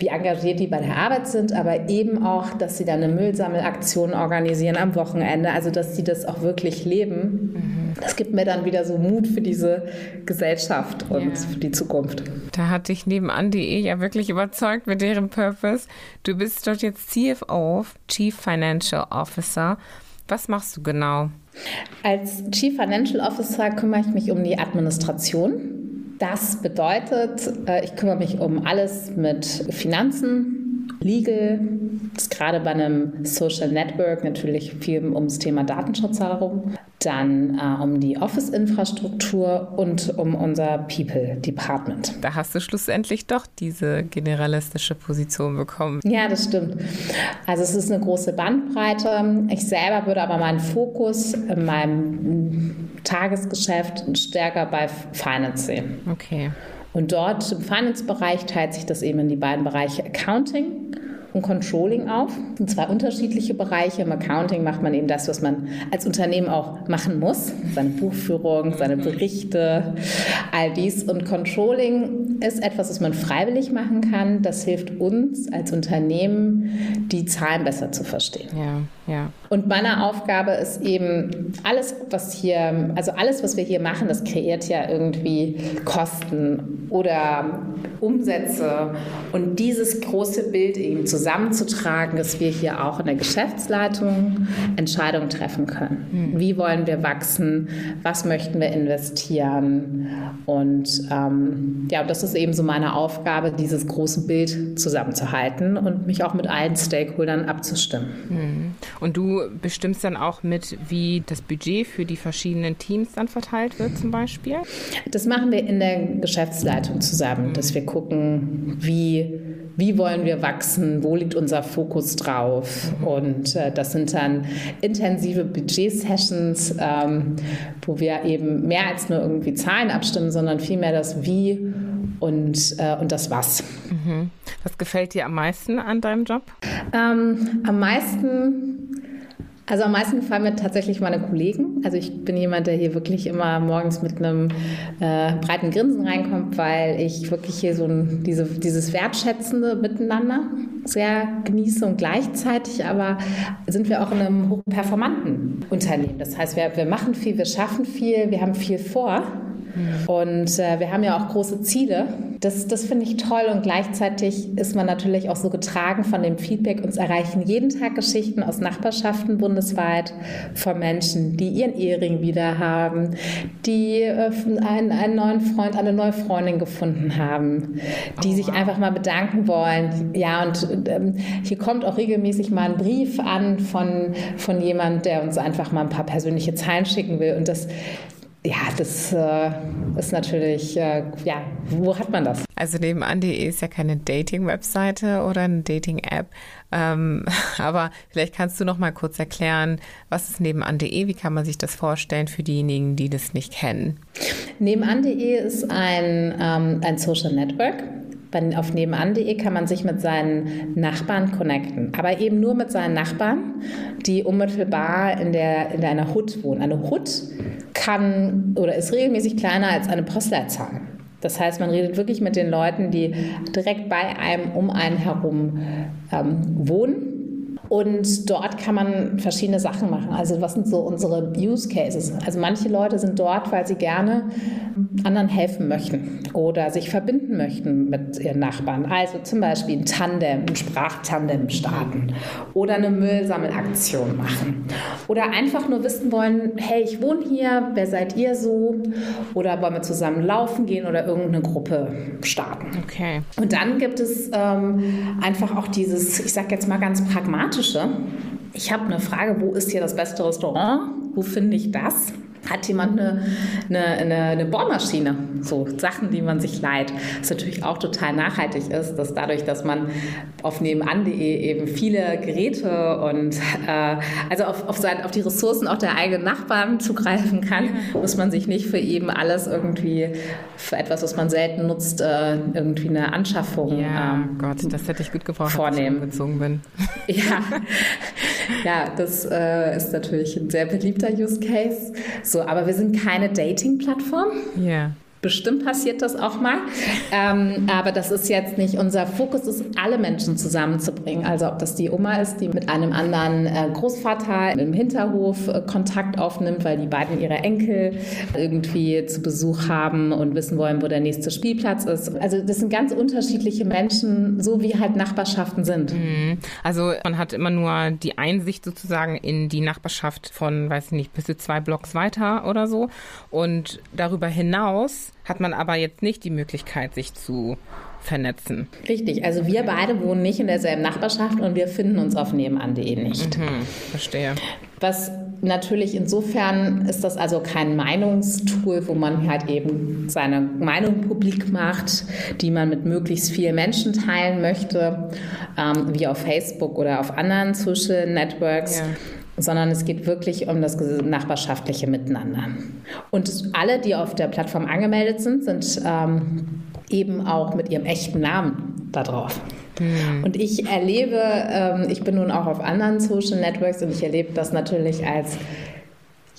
wie engagiert die bei der Arbeit sind, aber eben auch, dass sie dann eine Müllsammelaktion organisieren am Wochenende, also dass sie das auch wirklich leben. Das gibt mir dann wieder so Mut für diese Gesellschaft und ja. für die Zukunft. Da hat dich nebenan.de ja wirklich überzeugt mit deren Purpose. Du bist dort jetzt CFO, Chief Financial Officer. Was machst du genau? Als Chief Financial Officer kümmere ich mich um die Administration das bedeutet, äh, ich kümmere mich um alles mit Finanzen, Legal, ist gerade bei einem Social Network natürlich viel ums Thema Datenschutz herum, dann äh, um die Office-Infrastruktur und um unser People-Department. Da hast du schlussendlich doch diese generalistische Position bekommen. Ja, das stimmt. Also es ist eine große Bandbreite. Ich selber würde aber meinen Fokus in meinem Tagesgeschäft stärker bei Finance sehen. Okay. Und dort im Finance-Bereich teilt sich das eben in die beiden Bereiche Accounting und Controlling auf. Das sind zwei unterschiedliche Bereiche. Im Accounting macht man eben das, was man als Unternehmen auch machen muss. Seine Buchführung, seine Berichte, all dies. Und Controlling ist etwas, was man freiwillig machen kann. Das hilft uns als Unternehmen, die Zahlen besser zu verstehen. Ja, ja. Und meine Aufgabe ist eben, alles, was hier, also alles, was wir hier machen, das kreiert ja irgendwie Kosten oder Umsätze. Und dieses große Bild eben zusammenzutragen, dass wir hier auch in der Geschäftsleitung Entscheidungen treffen können. Mhm. Wie wollen wir wachsen? Was möchten wir investieren? Und ähm, ja, das ist eben so meine Aufgabe, dieses große Bild zusammenzuhalten und mich auch mit allen Stakeholdern abzustimmen. Mhm. Und du bestimmst dann auch mit, wie das Budget für die verschiedenen Teams dann verteilt wird zum Beispiel? Das machen wir in der Geschäftsleitung zusammen, dass wir gucken, wie, wie wollen wir wachsen, wo liegt unser Fokus drauf. Und äh, das sind dann intensive Budget-Sessions, ähm, wo wir eben mehr als nur irgendwie Zahlen abstimmen, sondern vielmehr das Wie und, äh, und das Was. Mhm. Was gefällt dir am meisten an deinem Job? Ähm, am meisten also am meisten gefallen mir tatsächlich meine Kollegen. Also ich bin jemand, der hier wirklich immer morgens mit einem äh, breiten Grinsen reinkommt, weil ich wirklich hier so ein, diese, dieses wertschätzende Miteinander sehr genieße und gleichzeitig aber sind wir auch in einem hochperformanten Unternehmen. Das heißt, wir, wir machen viel, wir schaffen viel, wir haben viel vor. Und äh, wir haben ja auch große Ziele das, das finde ich toll und gleichzeitig ist man natürlich auch so getragen von dem Feedback. Uns erreichen jeden Tag Geschichten aus Nachbarschaften bundesweit von Menschen, die ihren Ehering wieder haben, die äh, einen, einen neuen Freund, eine neue Freundin gefunden haben, die oh, sich einfach mal bedanken wollen. Ja, und ähm, hier kommt auch regelmäßig mal ein Brief an von, von jemand, der uns einfach mal ein paar persönliche Zeilen schicken will. Und das ja, das äh, ist natürlich, äh, ja, wo hat man das? Also nebenan.de ist ja keine Dating-Webseite oder eine Dating-App, ähm, aber vielleicht kannst du noch mal kurz erklären, was ist nebenan.de, wie kann man sich das vorstellen für diejenigen, die das nicht kennen? Nebenan.de ist ein, ähm, ein Social Network, auf nebenan.de kann man sich mit seinen Nachbarn connecten, aber eben nur mit seinen Nachbarn, die unmittelbar in, der, in einer Hut wohnen. Eine Hut kann oder ist regelmäßig kleiner als eine Postleitzahl. Das heißt, man redet wirklich mit den Leuten, die direkt bei einem, um einen herum ähm, wohnen und dort kann man verschiedene Sachen machen. Also was sind so unsere Use Cases? Also manche Leute sind dort, weil sie gerne anderen helfen möchten oder sich verbinden möchten mit ihren Nachbarn. Also zum Beispiel ein Tandem, ein Sprachtandem starten oder eine Müllsammelaktion machen. Oder einfach nur wissen wollen, hey, ich wohne hier, wer seid ihr so? Oder wollen wir zusammen laufen gehen oder irgendeine Gruppe starten. Okay. Und dann gibt es ähm, einfach auch dieses, ich sage jetzt mal ganz pragmatisch, Pragmatische. Ich habe eine Frage, wo ist hier das beste Restaurant? Wo finde ich das? Hat jemand eine, eine, eine, eine Bohrmaschine, so Sachen, die man sich leiht, was natürlich auch total nachhaltig ist, dass dadurch, dass man auf nebenan.de eben viele Geräte und äh, also auf, auf, sein, auf die Ressourcen auch der eigenen Nachbarn zugreifen kann, muss man sich nicht für eben alles irgendwie für etwas, was man selten nutzt, äh, irgendwie eine Anschaffung ja, ähm, Gott, das hätte ich gut gebraucht, vornehmen. als ich umgezogen bin. Ja, ja das äh, ist natürlich ein sehr beliebter Use Case. So so, aber wir sind keine Dating-Plattform. Ja. Yeah. Bestimmt passiert das auch mal. Ähm, aber das ist jetzt nicht unser Fokus, ist alle Menschen zusammenzubringen. Also ob das die Oma ist, die mit einem anderen äh, Großvater im Hinterhof äh, Kontakt aufnimmt, weil die beiden ihre Enkel irgendwie zu Besuch haben und wissen wollen, wo der nächste Spielplatz ist. Also das sind ganz unterschiedliche Menschen, so wie halt Nachbarschaften sind. Mhm. Also man hat immer nur die Einsicht sozusagen in die Nachbarschaft von, weiß ich nicht, bis zu zwei Blocks weiter oder so. Und darüber hinaus hat man aber jetzt nicht die Möglichkeit, sich zu vernetzen. Richtig, also wir beide wohnen nicht in derselben Nachbarschaft und wir finden uns auf nebenan.de nicht. Mhm, verstehe. Was natürlich insofern ist das also kein Meinungstool, wo man halt eben seine Meinung publik macht, die man mit möglichst vielen Menschen teilen möchte, ähm, wie auf Facebook oder auf anderen Social Networks. Ja sondern es geht wirklich um das nachbarschaftliche Miteinander. Und alle, die auf der Plattform angemeldet sind, sind ähm, eben auch mit ihrem echten Namen da drauf. Hm. Und ich erlebe, ähm, ich bin nun auch auf anderen Social Networks und ich erlebe das natürlich als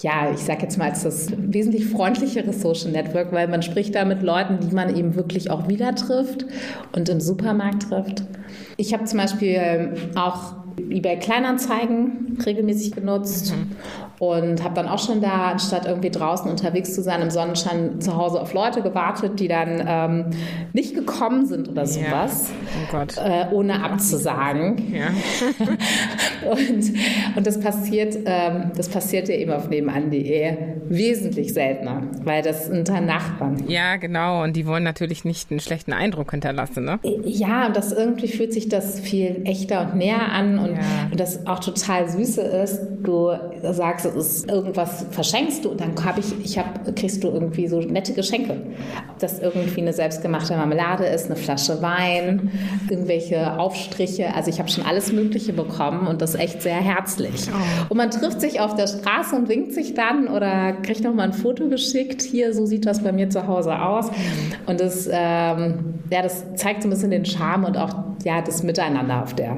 ja, ich sage jetzt mal als das wesentlich freundlichere Social Network, weil man spricht da mit Leuten, die man eben wirklich auch wieder trifft und im Supermarkt trifft. Ich habe zum Beispiel ähm, auch eBay Kleinanzeigen regelmäßig genutzt mhm. und habe dann auch schon da, anstatt irgendwie draußen unterwegs zu sein, im Sonnenschein zu Hause auf Leute gewartet, die dann ähm, nicht gekommen sind oder sowas, ja. oh äh, ohne abzusagen. Ja. und, und das passiert, ähm, das passiert ja eben auf nebenan.de wesentlich seltener, weil das unter Nachbarn. Ja, genau. Und die wollen natürlich nicht einen schlechten Eindruck hinterlassen, ne? Ja, und das irgendwie fühlt sich das viel echter und näher an und, ja. und das auch total süße ist, du sagst, es ist irgendwas verschenkst du und dann habe ich, ich habe, kriegst du irgendwie so nette Geschenke. Ob das irgendwie eine selbstgemachte Marmelade ist, eine Flasche Wein, irgendwelche Aufstriche. Also ich habe schon alles Mögliche bekommen und das echt sehr herzlich. Oh. Und man trifft sich auf der Straße und winkt sich dann oder kriegt noch mal ein Foto geschickt. Hier, so sieht das bei mir zu Hause aus. Und das, ähm, ja, das zeigt so ein bisschen den Charme und auch ja, das Miteinander auf der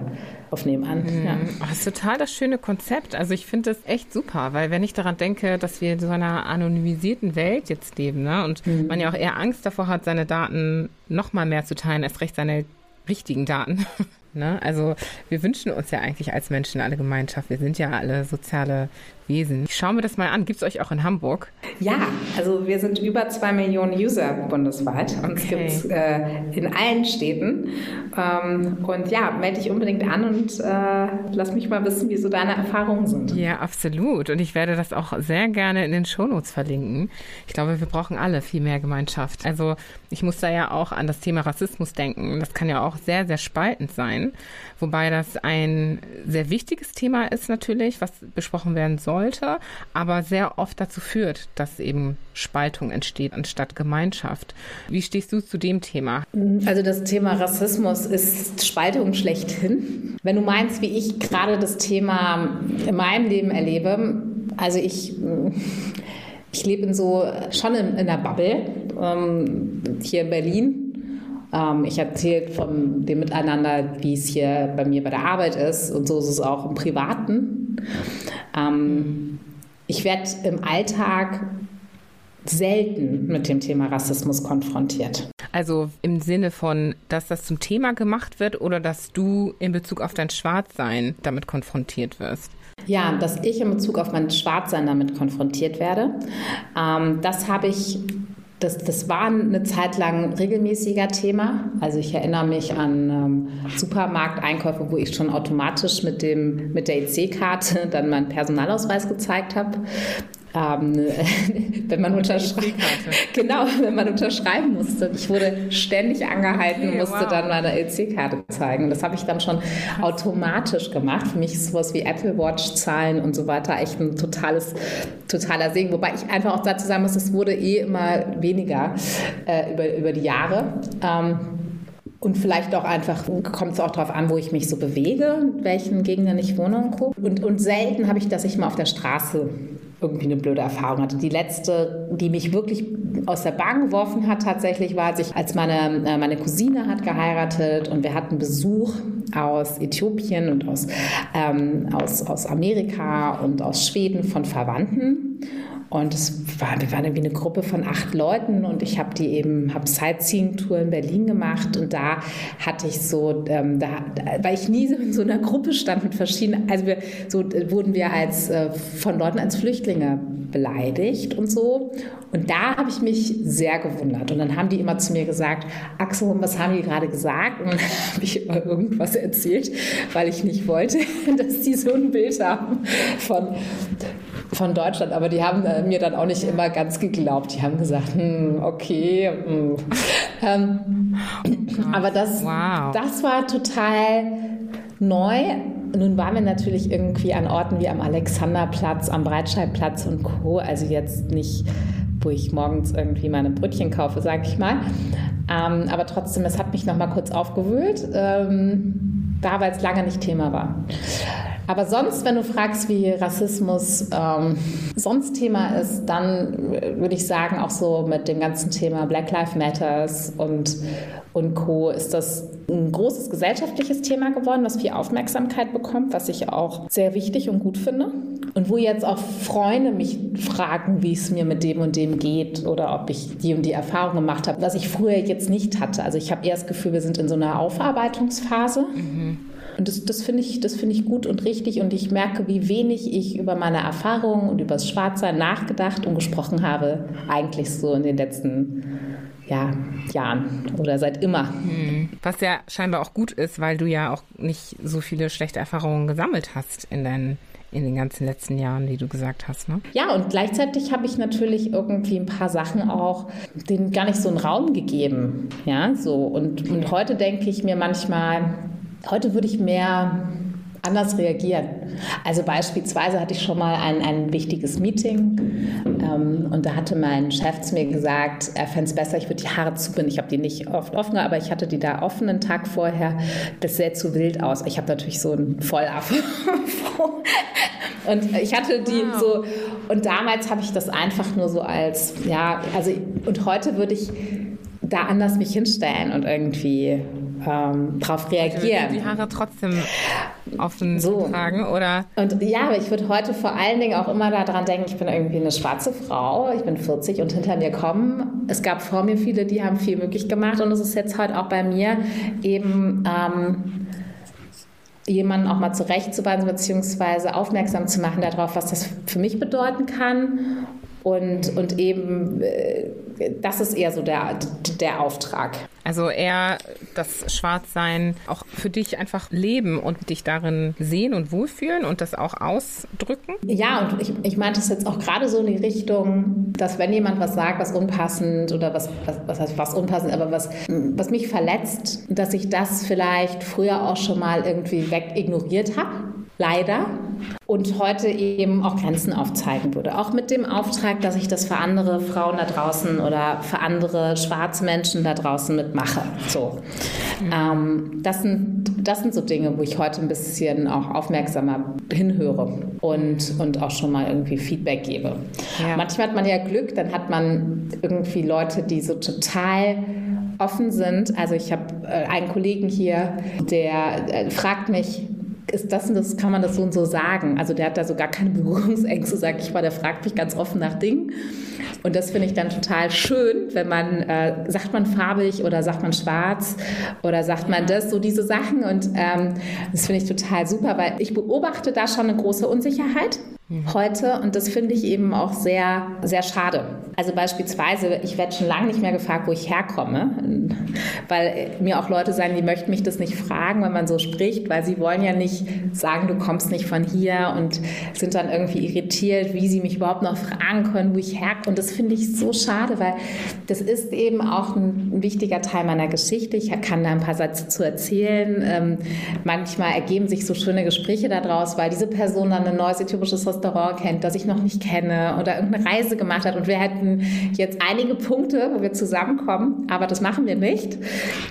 auf nebenan. Mhm. Ja. Oh, das ist total das schöne Konzept. Also ich finde das echt super, weil wenn ich daran denke, dass wir in so einer anonymisierten Welt jetzt leben ne, und mhm. man ja auch eher Angst davor hat, seine Daten noch mal mehr zu teilen, erst recht seine richtigen Daten. ne? Also wir wünschen uns ja eigentlich als Menschen alle Gemeinschaft. Wir sind ja alle soziale Wesen. Ich schaue mir das mal an. Gibt es euch auch in Hamburg? Ja, also wir sind über zwei Millionen User bundesweit und es gibt es äh, in allen Städten. Ähm, und ja, melde dich unbedingt an und äh, lass mich mal wissen, wie so deine Erfahrungen sind. Ja, absolut. Und ich werde das auch sehr gerne in den Shownotes verlinken. Ich glaube, wir brauchen alle viel mehr Gemeinschaft. Also ich muss da ja auch an das Thema Rassismus denken. Das kann ja auch sehr, sehr spaltend sein. Wobei das ein sehr wichtiges Thema ist natürlich, was besprochen werden sollte, aber sehr oft dazu führt, dass eben Spaltung entsteht anstatt Gemeinschaft. Wie stehst du zu dem Thema? Also das Thema Rassismus ist Spaltung schlechthin. Wenn du meinst, wie ich gerade das Thema in meinem Leben erlebe, also ich ich lebe in so schon in, in einer Bubble ähm, hier in Berlin ich erzähle von dem Miteinander, wie es hier bei mir bei der Arbeit ist und so ist es auch im Privaten. Ähm, ich werde im Alltag selten mit dem Thema Rassismus konfrontiert. Also im Sinne von, dass das zum Thema gemacht wird oder dass du in Bezug auf dein Schwarzsein damit konfrontiert wirst? Ja, dass ich in Bezug auf mein Schwarzsein damit konfrontiert werde. Ähm, das habe ich das, das war eine Zeit lang regelmäßiger Thema. Also ich erinnere mich an ähm, Supermarkteinkäufe, wo ich schon automatisch mit, dem, mit der EC-Karte dann meinen Personalausweis gezeigt habe ähm, wenn man unterschreiben genau, wenn man unterschreiben musste. Ich wurde ständig angehalten, okay, musste wow. dann meine EC-Karte zeigen. Das habe ich dann schon automatisch gemacht. Für mich ist sowas wie Apple Watch Zahlen und so weiter echt ein totales, totaler Segen. Wobei ich einfach auch dazu sagen muss, es wurde eh immer weniger äh, über, über die Jahre. Ähm, und vielleicht auch einfach, kommt es auch darauf an, wo ich mich so bewege, in welchen Gegenden ich wohne und Und, selten habe ich, dass ich mal auf der Straße irgendwie eine blöde Erfahrung hatte. Die letzte, die mich wirklich aus der Bahn geworfen hat, tatsächlich war, als ich, als meine, äh, meine Cousine hat geheiratet und wir hatten Besuch aus Äthiopien und aus, ähm, aus, aus Amerika und aus Schweden von Verwandten. Und es war, wir waren irgendwie eine Gruppe von acht Leuten und ich habe die eben, habe Sightseeing-Tour in Berlin gemacht und da hatte ich so, ähm, da, weil ich nie so in so einer Gruppe stand mit verschiedenen, also wir, so wurden wir als äh, von Leuten als Flüchtlinge beleidigt und so. Und da habe ich mich sehr gewundert. Und dann haben die immer zu mir gesagt, Axel, was haben die gerade gesagt? Und dann habe ich immer irgendwas erzählt, weil ich nicht wollte, dass die so ein Bild haben von, von Deutschland. Aber die haben äh, mir dann auch nicht immer ganz geglaubt. Die haben gesagt, hm, okay. Hm. Ähm, oh aber das, wow. das war total neu nun waren wir natürlich irgendwie an Orten wie am Alexanderplatz, am Breitscheidplatz und Co. Also jetzt nicht, wo ich morgens irgendwie meine Brötchen kaufe, sage ich mal. Ähm, aber trotzdem, es hat mich noch mal kurz aufgewühlt, ähm, da weil es lange nicht Thema war. Aber sonst, wenn du fragst, wie Rassismus ähm, sonst Thema ist, dann würde ich sagen, auch so mit dem ganzen Thema Black Lives Matters und, und Co. ist das ein großes gesellschaftliches Thema geworden, was viel Aufmerksamkeit bekommt, was ich auch sehr wichtig und gut finde. Und wo jetzt auch Freunde mich fragen, wie es mir mit dem und dem geht oder ob ich die und die Erfahrung gemacht habe, was ich früher jetzt nicht hatte. Also ich habe eher das Gefühl, wir sind in so einer Aufarbeitungsphase. Mhm. Und das, das finde ich, find ich gut und richtig. Und ich merke, wie wenig ich über meine Erfahrungen und über das Schwarzsein nachgedacht und gesprochen habe, eigentlich so in den letzten ja, Jahren oder seit immer. Hm. Was ja scheinbar auch gut ist, weil du ja auch nicht so viele schlechte Erfahrungen gesammelt hast in deinen in den ganzen letzten Jahren, die du gesagt hast. Ne? Ja, und gleichzeitig habe ich natürlich irgendwie ein paar Sachen auch denen gar nicht so einen Raum gegeben. Ja, so. Und, und heute denke ich mir manchmal, Heute würde ich mehr anders reagieren. Also beispielsweise hatte ich schon mal ein, ein wichtiges Meeting ähm, und da hatte mein Chef zu mir gesagt, er fände es besser, ich würde die Haare zubinden. Ich habe die nicht oft offen, aber ich hatte die da offen einen Tag vorher. Das sähe zu wild aus. Ich habe natürlich so einen Vollaffe. und ich hatte die wow. so, und damals habe ich das einfach nur so als, ja, also, und heute würde ich da anders mich hinstellen und irgendwie ähm, darauf reagieren. Die Haare trotzdem offen so. tragen, oder? Und ja, aber ich würde heute vor allen Dingen auch immer daran denken, ich bin irgendwie eine schwarze Frau, ich bin 40 und hinter mir kommen. Es gab vor mir viele, die haben viel möglich gemacht und es ist jetzt heute auch bei mir eben. Ähm, jemanden auch mal zurechtzuweisen beziehungsweise aufmerksam zu machen darauf, was das für mich bedeuten kann und, und eben, äh, das ist eher so der, der Auftrag. Also eher das Schwarzsein auch für dich einfach leben und dich darin sehen und wohlfühlen und das auch ausdrücken? Ja, und ich, ich meinte es jetzt auch gerade so in die Richtung, dass wenn jemand was sagt, was unpassend oder was, was, was heißt was unpassend, aber was, was mich verletzt, dass ich das vielleicht früher auch schon mal irgendwie weg ignoriert habe leider. Und heute eben auch Grenzen aufzeigen würde. Auch mit dem Auftrag, dass ich das für andere Frauen da draußen oder für andere schwarze Menschen da draußen mitmache. So. Mhm. Ähm, das, sind, das sind so Dinge, wo ich heute ein bisschen auch aufmerksamer hinhöre und, und auch schon mal irgendwie Feedback gebe. Ja. Manchmal hat man ja Glück, dann hat man irgendwie Leute, die so total offen sind. Also ich habe äh, einen Kollegen hier, der äh, fragt mich, ist das und das, kann man das so und so sagen. Also der hat da so gar keine Berührungsängste, sag ich mal, der fragt mich ganz offen nach Dingen. Und das finde ich dann total schön, wenn man, äh, sagt man farbig oder sagt man schwarz oder sagt man das, so diese Sachen. Und ähm, das finde ich total super, weil ich beobachte da schon eine große Unsicherheit mhm. heute und das finde ich eben auch sehr, sehr schade. Also beispielsweise, ich werde schon lange nicht mehr gefragt, wo ich herkomme, weil mir auch Leute sagen, die möchten mich das nicht fragen, wenn man so spricht, weil sie wollen ja nicht sagen, du kommst nicht von hier und sind dann irgendwie irritiert, wie sie mich überhaupt noch fragen können, wo ich herkomme. Und das finde ich so schade, weil das ist eben auch ein, ein, wichtiger Teil meiner Geschichte. Ich kann da ein paar Sätze zu erzählen. Ähm, manchmal ergeben sich so schöne Gespräche daraus, weil diese Person dann ein neues äthiopisches Restaurant kennt, das ich noch nicht kenne oder irgendeine Reise gemacht hat und wir hätten jetzt einige Punkte, wo wir zusammenkommen, aber das machen wir nicht.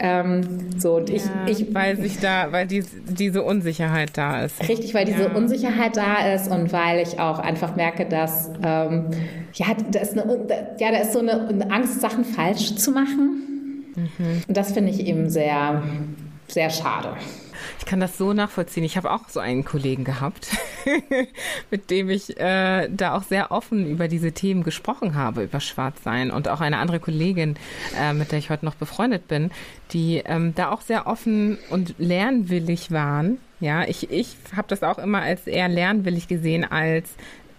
Ähm, so und ich, ja, ich, weil sich da, weil die, diese Unsicherheit da ist. Richtig, weil diese Unsicherheit da ist und weil ich auch einfach merke, dass ähm, ja, da ist, eine, ja, da ist so eine, eine Angst, Sachen falsch zu machen. Mhm. Und das finde ich eben sehr, sehr schade. Ich kann das so nachvollziehen. Ich habe auch so einen Kollegen gehabt, mit dem ich äh, da auch sehr offen über diese Themen gesprochen habe, über Schwarzsein. Und auch eine andere Kollegin, äh, mit der ich heute noch befreundet bin, die ähm, da auch sehr offen und lernwillig waren. Ja, ich, ich habe das auch immer als eher lernwillig gesehen, als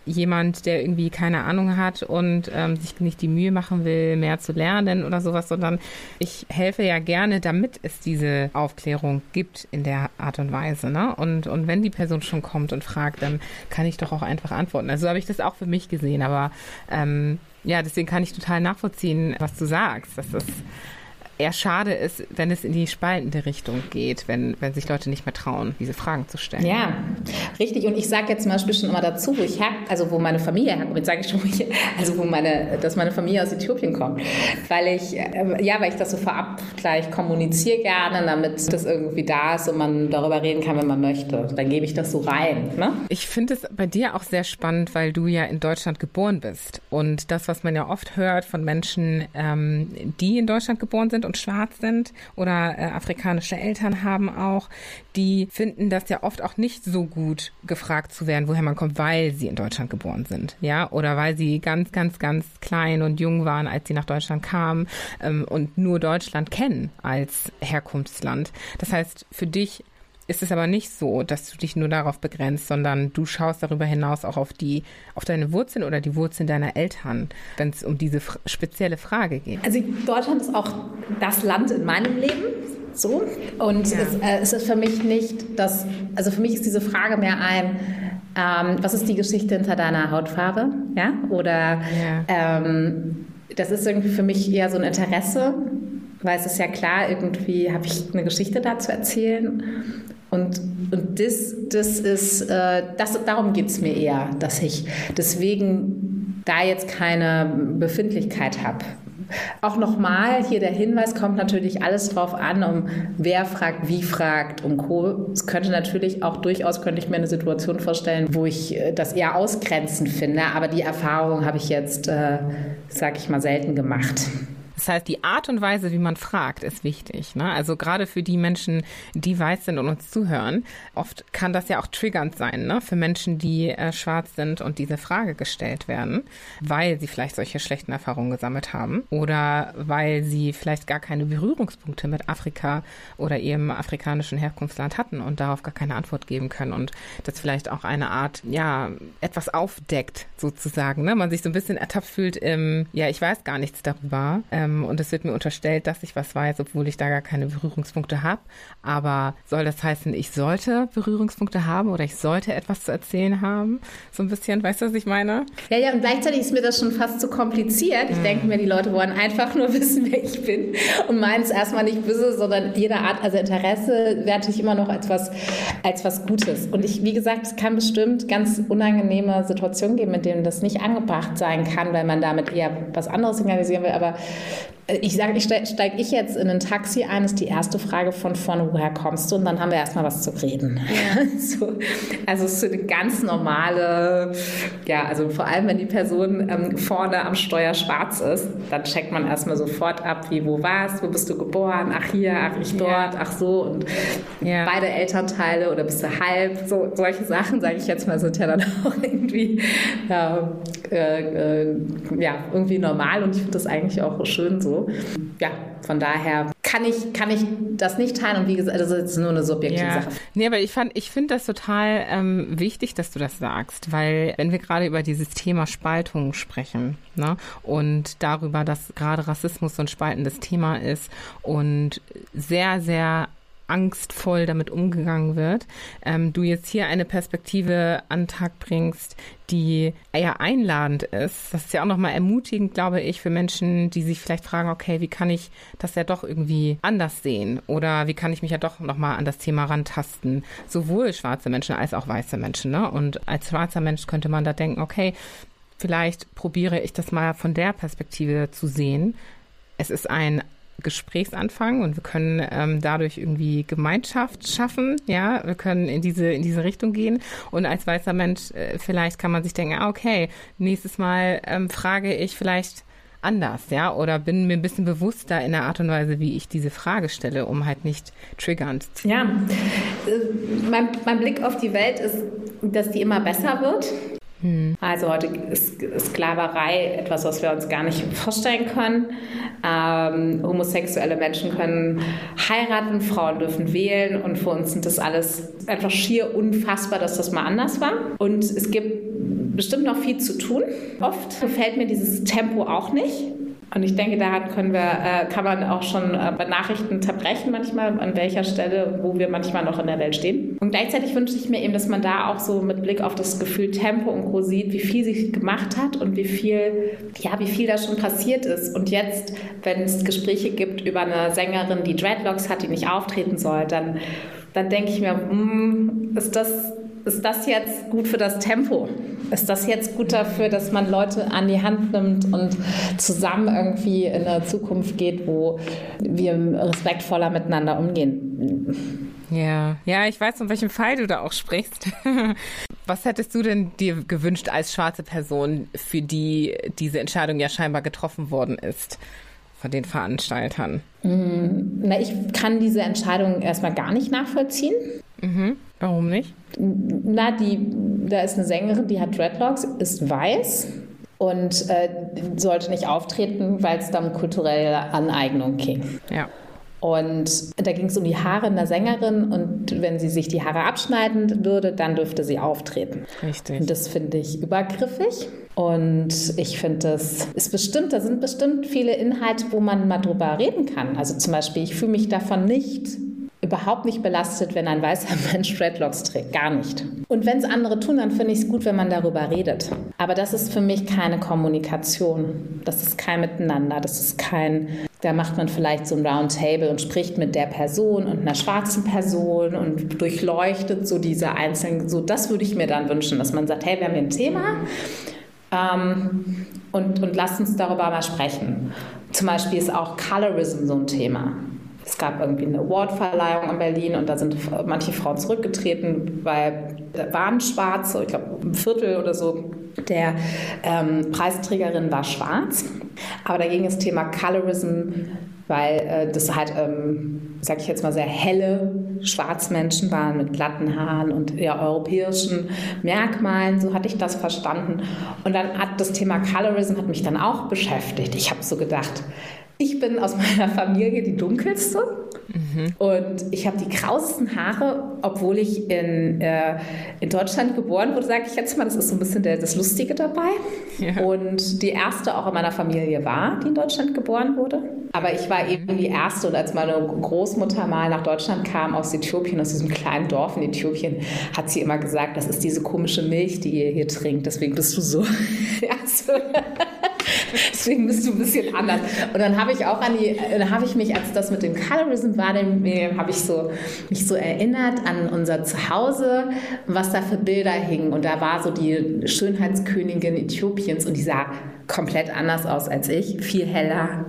jemand, der irgendwie keine Ahnung hat und ähm, sich nicht die Mühe machen will, mehr zu lernen oder sowas, sondern ich helfe ja gerne, damit es diese Aufklärung gibt in der Art und Weise. Ne? Und, und wenn die Person schon kommt und fragt, dann kann ich doch auch einfach antworten. Also habe ich das auch für mich gesehen, aber ähm, ja, deswegen kann ich total nachvollziehen, was du sagst. Das ist eher schade ist, wenn es in die spaltende Richtung geht, wenn, wenn sich Leute nicht mehr trauen, diese Fragen zu stellen. Ja, richtig. Und ich sage jetzt zum Beispiel schon immer dazu, wo ich her, also wo meine Familie herkommt, jetzt sage ich schon, also wo meine, dass meine Familie aus Äthiopien kommt. Weil ich, äh, ja, weil ich das so vorab gleich kommuniziere gerne, damit das irgendwie da ist und man darüber reden kann, wenn man möchte. Dann gebe ich das so rein. Ne? Ich finde es bei dir auch sehr spannend, weil du ja in Deutschland geboren bist. Und das, was man ja oft hört von Menschen, ähm, die in Deutschland geboren sind und schwarz sind oder äh, afrikanische Eltern haben auch, die finden das ja oft auch nicht so gut gefragt zu werden, woher man kommt, weil sie in Deutschland geboren sind, ja, oder weil sie ganz, ganz, ganz klein und jung waren, als sie nach Deutschland kamen ähm, und nur Deutschland kennen als Herkunftsland. Das heißt, für dich ist es aber nicht so, dass du dich nur darauf begrenzt, sondern du schaust darüber hinaus auch auf die, auf deine Wurzeln oder die Wurzeln deiner Eltern, wenn es um diese spezielle Frage geht. Also Deutschland ist auch das Land in meinem Leben. So. Und ja. es, äh, ist für mich nicht das, also für mich ist diese Frage mehr ein, ähm, was ist die Geschichte hinter deiner Hautfarbe? Ja? Oder ja. Ähm, das ist irgendwie für mich eher so ein Interesse, weil es ist ja klar, irgendwie habe ich eine Geschichte da zu erzählen. Und, und das, das ist, äh, das, darum geht es mir eher, dass ich deswegen da jetzt keine Befindlichkeit habe. Auch nochmal, hier der Hinweis kommt natürlich alles drauf an, um wer fragt, wie fragt und Co. Es könnte natürlich auch durchaus, könnte ich mir eine Situation vorstellen, wo ich äh, das eher ausgrenzend finde, aber die Erfahrung habe ich jetzt, äh, sage ich mal, selten gemacht. Das heißt, die Art und Weise, wie man fragt, ist wichtig. Ne? Also gerade für die Menschen, die weiß sind und uns zuhören, oft kann das ja auch triggernd sein ne? für Menschen, die äh, schwarz sind und diese Frage gestellt werden, weil sie vielleicht solche schlechten Erfahrungen gesammelt haben oder weil sie vielleicht gar keine Berührungspunkte mit Afrika oder ihrem afrikanischen Herkunftsland hatten und darauf gar keine Antwort geben können und das vielleicht auch eine Art, ja, etwas aufdeckt sozusagen. Ne? Man sich so ein bisschen ertappt fühlt im, ja, ich weiß gar nichts darüber ähm, und es wird mir unterstellt, dass ich was weiß, obwohl ich da gar keine Berührungspunkte habe. Aber soll das heißen, ich sollte Berührungspunkte haben oder ich sollte etwas zu erzählen haben? So ein bisschen, weißt du, was ich meine? Ja, ja, und gleichzeitig ist mir das schon fast zu kompliziert. Ich mhm. denke mir, die Leute wollen einfach nur wissen, wer ich bin und meinen es erstmal nicht böse, sondern jede Art, also Interesse werte ich immer noch als was, als was Gutes. Und ich, wie gesagt, es kann bestimmt ganz unangenehme Situationen geben, in denen das nicht angebracht sein kann, weil man damit eher was anderes signalisieren will. Aber ich sage, ich steige steig ich jetzt in ein Taxi ein, ist die erste Frage von vorne, woher kommst du? Und dann haben wir erstmal was zu reden. Ja. so, also es ist eine ganz normale, ja, also vor allem, wenn die Person ähm, vorne am Steuer schwarz ist, dann checkt man erstmal sofort ab, wie, wo warst, wo bist du geboren, ach hier, ach ich dort, ja. ach so und ja. beide Elternteile oder bist du halb, so, solche Sachen, sage ich jetzt mal, sind ja dann auch irgendwie, ja, äh, äh, ja irgendwie normal und ich finde das eigentlich auch schön so. Ja, von daher kann ich, kann ich das nicht teilen und wie gesagt, das ist nur eine subjektive ja. Sache. Nee, aber ich fand, ich finde das total ähm, wichtig, dass du das sagst, weil wenn wir gerade über dieses Thema Spaltung sprechen ne, und darüber, dass gerade Rassismus so ein spaltendes Thema ist und sehr, sehr angstvoll damit umgegangen wird, ähm, du jetzt hier eine Perspektive an den Tag bringst, die eher einladend ist. Das ist ja auch nochmal ermutigend, glaube ich, für Menschen, die sich vielleicht fragen, okay, wie kann ich das ja doch irgendwie anders sehen? Oder wie kann ich mich ja doch nochmal an das Thema rantasten? Sowohl schwarze Menschen als auch weiße Menschen. Ne? Und als schwarzer Mensch könnte man da denken, okay, vielleicht probiere ich das mal von der Perspektive zu sehen. Es ist ein Gesprächsanfang und wir können ähm, dadurch irgendwie Gemeinschaft schaffen. Ja, wir können in diese, in diese Richtung gehen. Und als weißer Mensch, äh, vielleicht kann man sich denken, ah, okay, nächstes Mal ähm, frage ich vielleicht anders, ja, oder bin mir ein bisschen bewusster in der Art und Weise, wie ich diese Frage stelle, um halt nicht triggernd zu Ja, äh, mein, mein Blick auf die Welt ist, dass die immer besser wird. Hm. Also heute ist Sklaverei etwas, was wir uns gar nicht vorstellen können. Ähm, homosexuelle Menschen können heiraten, Frauen dürfen wählen und für uns sind das alles einfach schier unfassbar, dass das mal anders war. Und es gibt bestimmt noch viel zu tun. Oft gefällt mir dieses Tempo auch nicht. Und ich denke, daran können wir, äh, kann man auch schon äh, bei Nachrichten zerbrechen manchmal, an welcher Stelle, wo wir manchmal noch in der Welt stehen. Und gleichzeitig wünsche ich mir eben, dass man da auch so mit Blick auf das Gefühl Tempo und Co. sieht, wie viel sich gemacht hat und wie viel, ja, wie viel da schon passiert ist. Und jetzt, wenn es Gespräche gibt über eine Sängerin, die Dreadlocks hat, die nicht auftreten soll, dann, dann denke ich mir, mm, ist das ist das jetzt gut für das Tempo? Ist das jetzt gut dafür, dass man Leute an die Hand nimmt und zusammen irgendwie in eine Zukunft geht, wo wir respektvoller miteinander umgehen? Ja, ja, ich weiß, von welchem Fall du da auch sprichst. Was hättest du denn dir gewünscht als schwarze Person, für die diese Entscheidung ja scheinbar getroffen worden ist von den Veranstaltern? Mm, na, ich kann diese Entscheidung erstmal gar nicht nachvollziehen. Mhm. Warum nicht? Na, die, da ist eine Sängerin, die hat Dreadlocks, ist weiß und äh, sollte nicht auftreten, weil es da um kulturelle Aneignung ging. Ja. Und da ging es um die Haare einer Sängerin und wenn sie sich die Haare abschneiden würde, dann dürfte sie auftreten. Richtig. Und das finde ich übergriffig. Und ich finde, das ist bestimmt, da sind bestimmt viele Inhalte, wo man mal drüber reden kann. Also zum Beispiel, ich fühle mich davon nicht überhaupt nicht belastet, wenn ein weißer Mensch Dreadlocks trägt. Gar nicht. Und wenn es andere tun, dann finde ich es gut, wenn man darüber redet. Aber das ist für mich keine Kommunikation. Das ist kein Miteinander. Das ist kein, da macht man vielleicht so ein Roundtable und spricht mit der Person und einer schwarzen Person und durchleuchtet so diese einzelnen, so das würde ich mir dann wünschen, dass man sagt, hey, wir haben hier ein Thema. Ähm, und, und lasst uns darüber mal sprechen. Zum Beispiel ist auch Colorism so ein Thema. Es gab irgendwie eine Awardverleihung in Berlin und da sind manche Frauen zurückgetreten, weil da waren Schwarze, ich glaube ein Viertel oder so der ähm, Preisträgerin war schwarz, aber da ging das Thema Colorism, weil äh, das halt, ähm, sag ich jetzt mal, sehr helle Schwarzmenschen waren mit glatten Haaren und eher europäischen Merkmalen, so hatte ich das verstanden. Und dann hat das Thema Colorism hat mich dann auch beschäftigt. Ich habe so gedacht, ich bin aus meiner Familie die dunkelste mhm. und ich habe die krausesten Haare, obwohl ich in, äh, in Deutschland geboren wurde, sage ich jetzt mal. Das ist so ein bisschen der, das Lustige dabei. Ja. Und die erste auch in meiner Familie war, die in Deutschland geboren wurde. Aber ich war eben die erste und als meine Großmutter mal nach Deutschland kam aus Äthiopien, aus diesem kleinen Dorf in Äthiopien, hat sie immer gesagt, das ist diese komische Milch, die ihr hier trinkt. Deswegen bist du so. Deswegen bist du ein bisschen anders. Und dann habe ich auch an die, habe ich mich, als das mit dem Colorism war, habe ich so, mich so erinnert an unser Zuhause, was da für Bilder hingen. Und da war so die Schönheitskönigin Äthiopiens und die sah komplett anders aus als ich, viel heller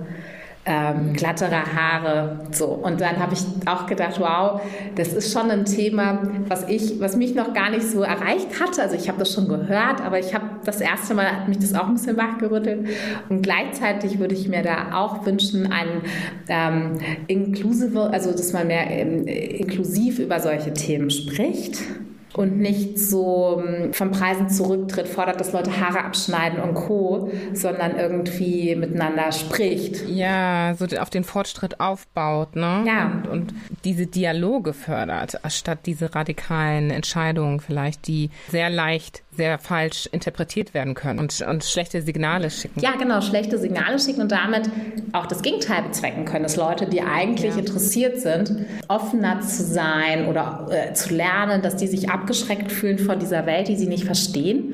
ähm, glattere Haare. So. Und dann habe ich auch gedacht, wow, das ist schon ein Thema, was ich, was mich noch gar nicht so erreicht hatte. Also ich habe das schon gehört, aber ich habe das erste Mal hat mich das auch ein bisschen wachgerüttelt. Und gleichzeitig würde ich mir da auch wünschen, ein ähm, inklusive, also dass man mehr ähm, inklusiv über solche Themen spricht und nicht so ähm, von Preisen zurücktritt, fordert, dass Leute Haare abschneiden und Co., sondern irgendwie miteinander spricht. Ja, so auf den Fortschritt aufbaut, ne? Ja. Und, und diese Dialoge fördert, statt diese radikalen Entscheidungen vielleicht, die sehr leicht sehr falsch interpretiert werden können und, und schlechte Signale schicken. Ja, genau, schlechte Signale schicken und damit auch das Gegenteil bezwecken können, dass Leute, die eigentlich ja. interessiert sind, offener zu sein oder äh, zu lernen, dass die sich abgeschreckt fühlen von dieser Welt, die sie nicht verstehen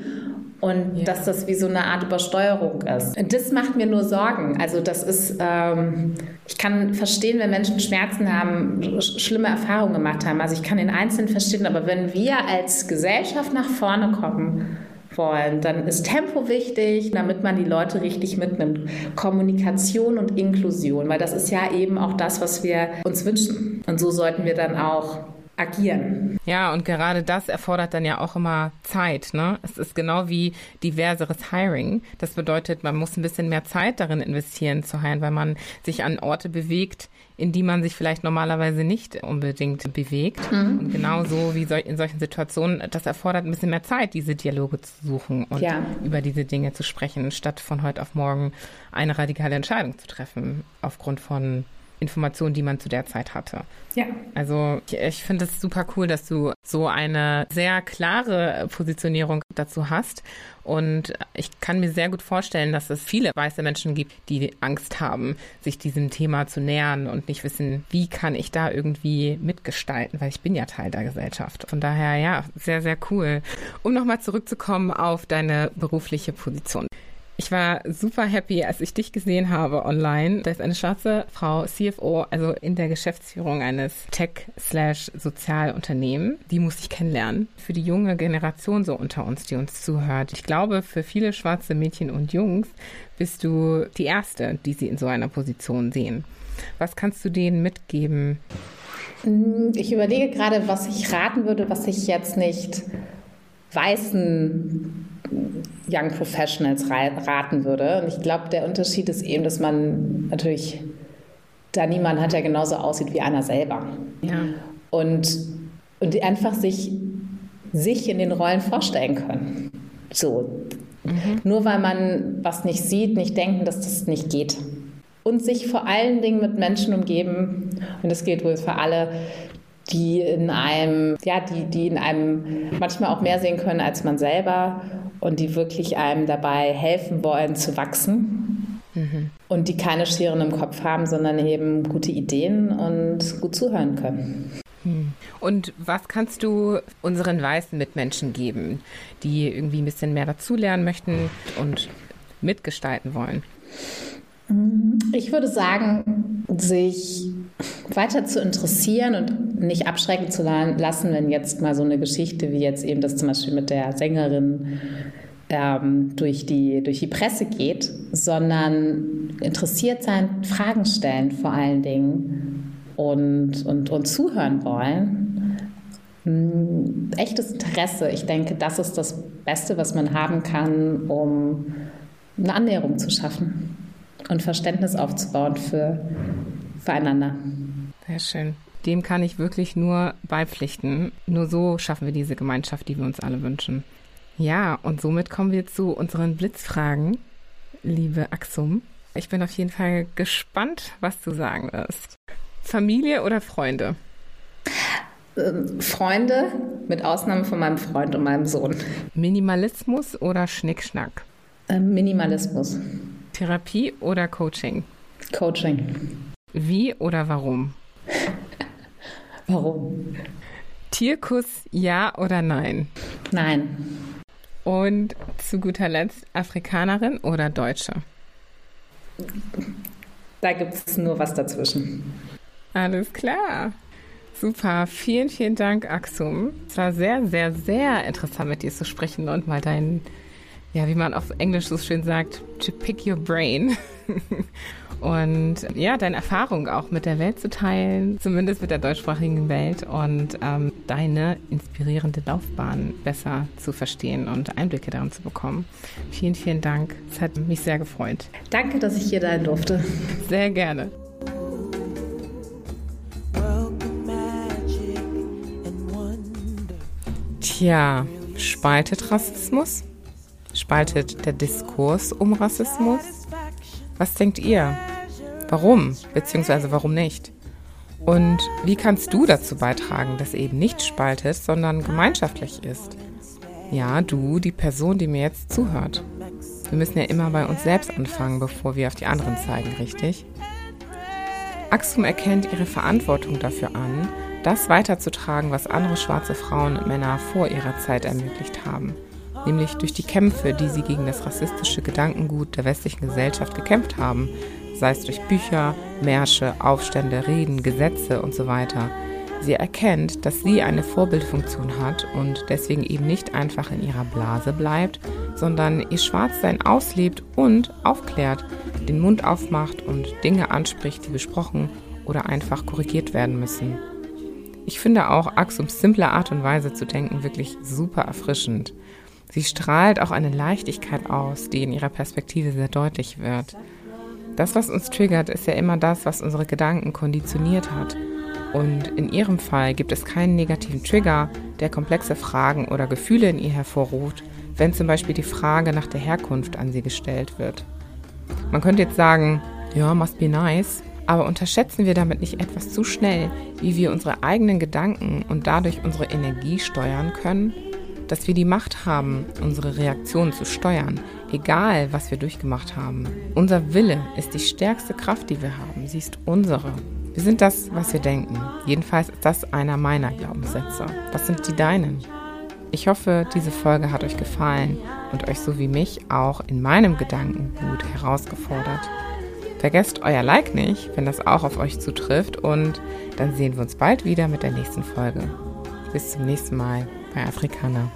und ja. dass das wie so eine Art Übersteuerung ist. Das macht mir nur Sorgen. Also das ist, ähm, ich kann verstehen, wenn Menschen Schmerzen haben, sch schlimme Erfahrungen gemacht haben. Also ich kann den Einzelnen verstehen, aber wenn wir als Gesellschaft nach vorne kommen, wollen, dann ist Tempo wichtig, damit man die Leute richtig mitnimmt. Kommunikation und Inklusion, weil das ist ja eben auch das, was wir uns wünschen. Und so sollten wir dann auch agieren. Ja, und gerade das erfordert dann ja auch immer Zeit. Ne? Es ist genau wie diverseres Hiring. Das bedeutet, man muss ein bisschen mehr Zeit darin investieren zu hiren, weil man sich an Orte bewegt, in die man sich vielleicht normalerweise nicht unbedingt bewegt. Mhm. Und genauso wie in solchen Situationen, das erfordert ein bisschen mehr Zeit, diese Dialoge zu suchen und ja. über diese Dinge zu sprechen, statt von heute auf morgen eine radikale Entscheidung zu treffen aufgrund von Informationen, die man zu der Zeit hatte. Ja. Also ich, ich finde es super cool, dass du so eine sehr klare Positionierung dazu hast. Und ich kann mir sehr gut vorstellen, dass es viele weiße Menschen gibt, die Angst haben, sich diesem Thema zu nähern und nicht wissen, wie kann ich da irgendwie mitgestalten, weil ich bin ja Teil der Gesellschaft. Von daher, ja, sehr, sehr cool. Um nochmal zurückzukommen auf deine berufliche Position. Ich war super happy, als ich dich gesehen habe online. Da ist eine schwarze Frau, CFO, also in der Geschäftsführung eines Tech-Sozialunternehmen. Die muss ich kennenlernen. Für die junge Generation so unter uns, die uns zuhört. Ich glaube, für viele schwarze Mädchen und Jungs bist du die Erste, die sie in so einer Position sehen. Was kannst du denen mitgeben? Ich überlege gerade, was ich raten würde, was ich jetzt nicht weißen Young Professionals raten würde. Und ich glaube, der Unterschied ist eben, dass man natürlich da niemand hat, der genauso aussieht wie einer selber. Ja. Und, und die einfach sich, sich in den Rollen vorstellen können. So. Mhm. Nur weil man was nicht sieht, nicht denken, dass das nicht geht. Und sich vor allen Dingen mit Menschen umgeben, und das gilt wohl für alle, die in einem, ja, die, die in einem manchmal auch mehr sehen können als man selber und die wirklich einem dabei helfen wollen zu wachsen. Mhm. Und die keine Scheren im Kopf haben, sondern eben gute Ideen und gut zuhören können. Hm. Und was kannst du unseren weißen Mitmenschen geben, die irgendwie ein bisschen mehr dazulernen möchten und mitgestalten wollen? Ich würde sagen, sich weiter zu interessieren und nicht abschrecken zu lassen, wenn jetzt mal so eine Geschichte wie jetzt eben das zum Beispiel mit der Sängerin ähm, durch, die, durch die Presse geht, sondern interessiert sein, Fragen stellen vor allen Dingen und, und, und zuhören wollen. echtes Interesse. Ich denke, das ist das Beste, was man haben kann, um eine Annäherung zu schaffen und Verständnis aufzubauen für, füreinander. Sehr schön. Dem kann ich wirklich nur beipflichten. Nur so schaffen wir diese Gemeinschaft, die wir uns alle wünschen. Ja, und somit kommen wir zu unseren Blitzfragen, liebe Axum. Ich bin auf jeden Fall gespannt, was du sagen wirst. Familie oder Freunde? Ähm, Freunde, mit Ausnahme von meinem Freund und meinem Sohn. Minimalismus oder Schnickschnack? Ähm, Minimalismus. Therapie oder Coaching? Coaching. Wie oder warum? warum? Tierkuss ja oder nein? Nein. Und zu guter Letzt Afrikanerin oder Deutsche? Da gibt es nur was dazwischen. Alles klar. Super, vielen, vielen Dank, Axum. Es war sehr, sehr, sehr interessant, mit dir zu sprechen und mal deinen, ja, wie man auf Englisch so schön sagt, to pick your brain. und ja, deine Erfahrung auch mit der Welt zu teilen, zumindest mit der deutschsprachigen Welt und ähm, deine inspirierende Laufbahn besser zu verstehen und Einblicke darin zu bekommen. Vielen, vielen Dank. Es hat mich sehr gefreut. Danke, dass ich hier sein durfte. Sehr gerne. Tja, spaltet Rassismus? Spaltet der Diskurs um Rassismus? Was denkt ihr? Warum? Beziehungsweise warum nicht? Und wie kannst du dazu beitragen, dass eben nicht spaltet, sondern gemeinschaftlich ist? Ja, du, die Person, die mir jetzt zuhört. Wir müssen ja immer bei uns selbst anfangen, bevor wir auf die anderen zeigen, richtig? Axum erkennt ihre Verantwortung dafür an, das weiterzutragen, was andere schwarze Frauen und Männer vor ihrer Zeit ermöglicht haben, nämlich durch die Kämpfe, die sie gegen das rassistische Gedankengut der westlichen Gesellschaft gekämpft haben, sei es durch Bücher, Märsche, Aufstände, Reden, Gesetze und so weiter. Sie erkennt, dass sie eine Vorbildfunktion hat und deswegen eben nicht einfach in ihrer Blase bleibt, sondern ihr Schwarzsein auslebt und aufklärt, den Mund aufmacht und Dinge anspricht, die besprochen oder einfach korrigiert werden müssen. Ich finde auch Axums simple Art und Weise zu denken wirklich super erfrischend. Sie strahlt auch eine Leichtigkeit aus, die in ihrer Perspektive sehr deutlich wird. Das, was uns triggert, ist ja immer das, was unsere Gedanken konditioniert hat. Und in ihrem Fall gibt es keinen negativen Trigger, der komplexe Fragen oder Gefühle in ihr hervorruft, wenn zum Beispiel die Frage nach der Herkunft an sie gestellt wird. Man könnte jetzt sagen, ja, must be nice, aber unterschätzen wir damit nicht etwas zu schnell, wie wir unsere eigenen Gedanken und dadurch unsere Energie steuern können? Dass wir die Macht haben, unsere Reaktionen zu steuern, egal was wir durchgemacht haben. Unser Wille ist die stärkste Kraft, die wir haben. Sie ist unsere. Wir sind das, was wir denken. Jedenfalls ist das einer meiner Glaubenssätze. Was sind die deinen? Ich hoffe, diese Folge hat euch gefallen und euch so wie mich auch in meinem Gedankengut herausgefordert. Vergesst euer Like nicht, wenn das auch auf euch zutrifft und dann sehen wir uns bald wieder mit der nächsten Folge. Bis zum nächsten Mal Afrikaner.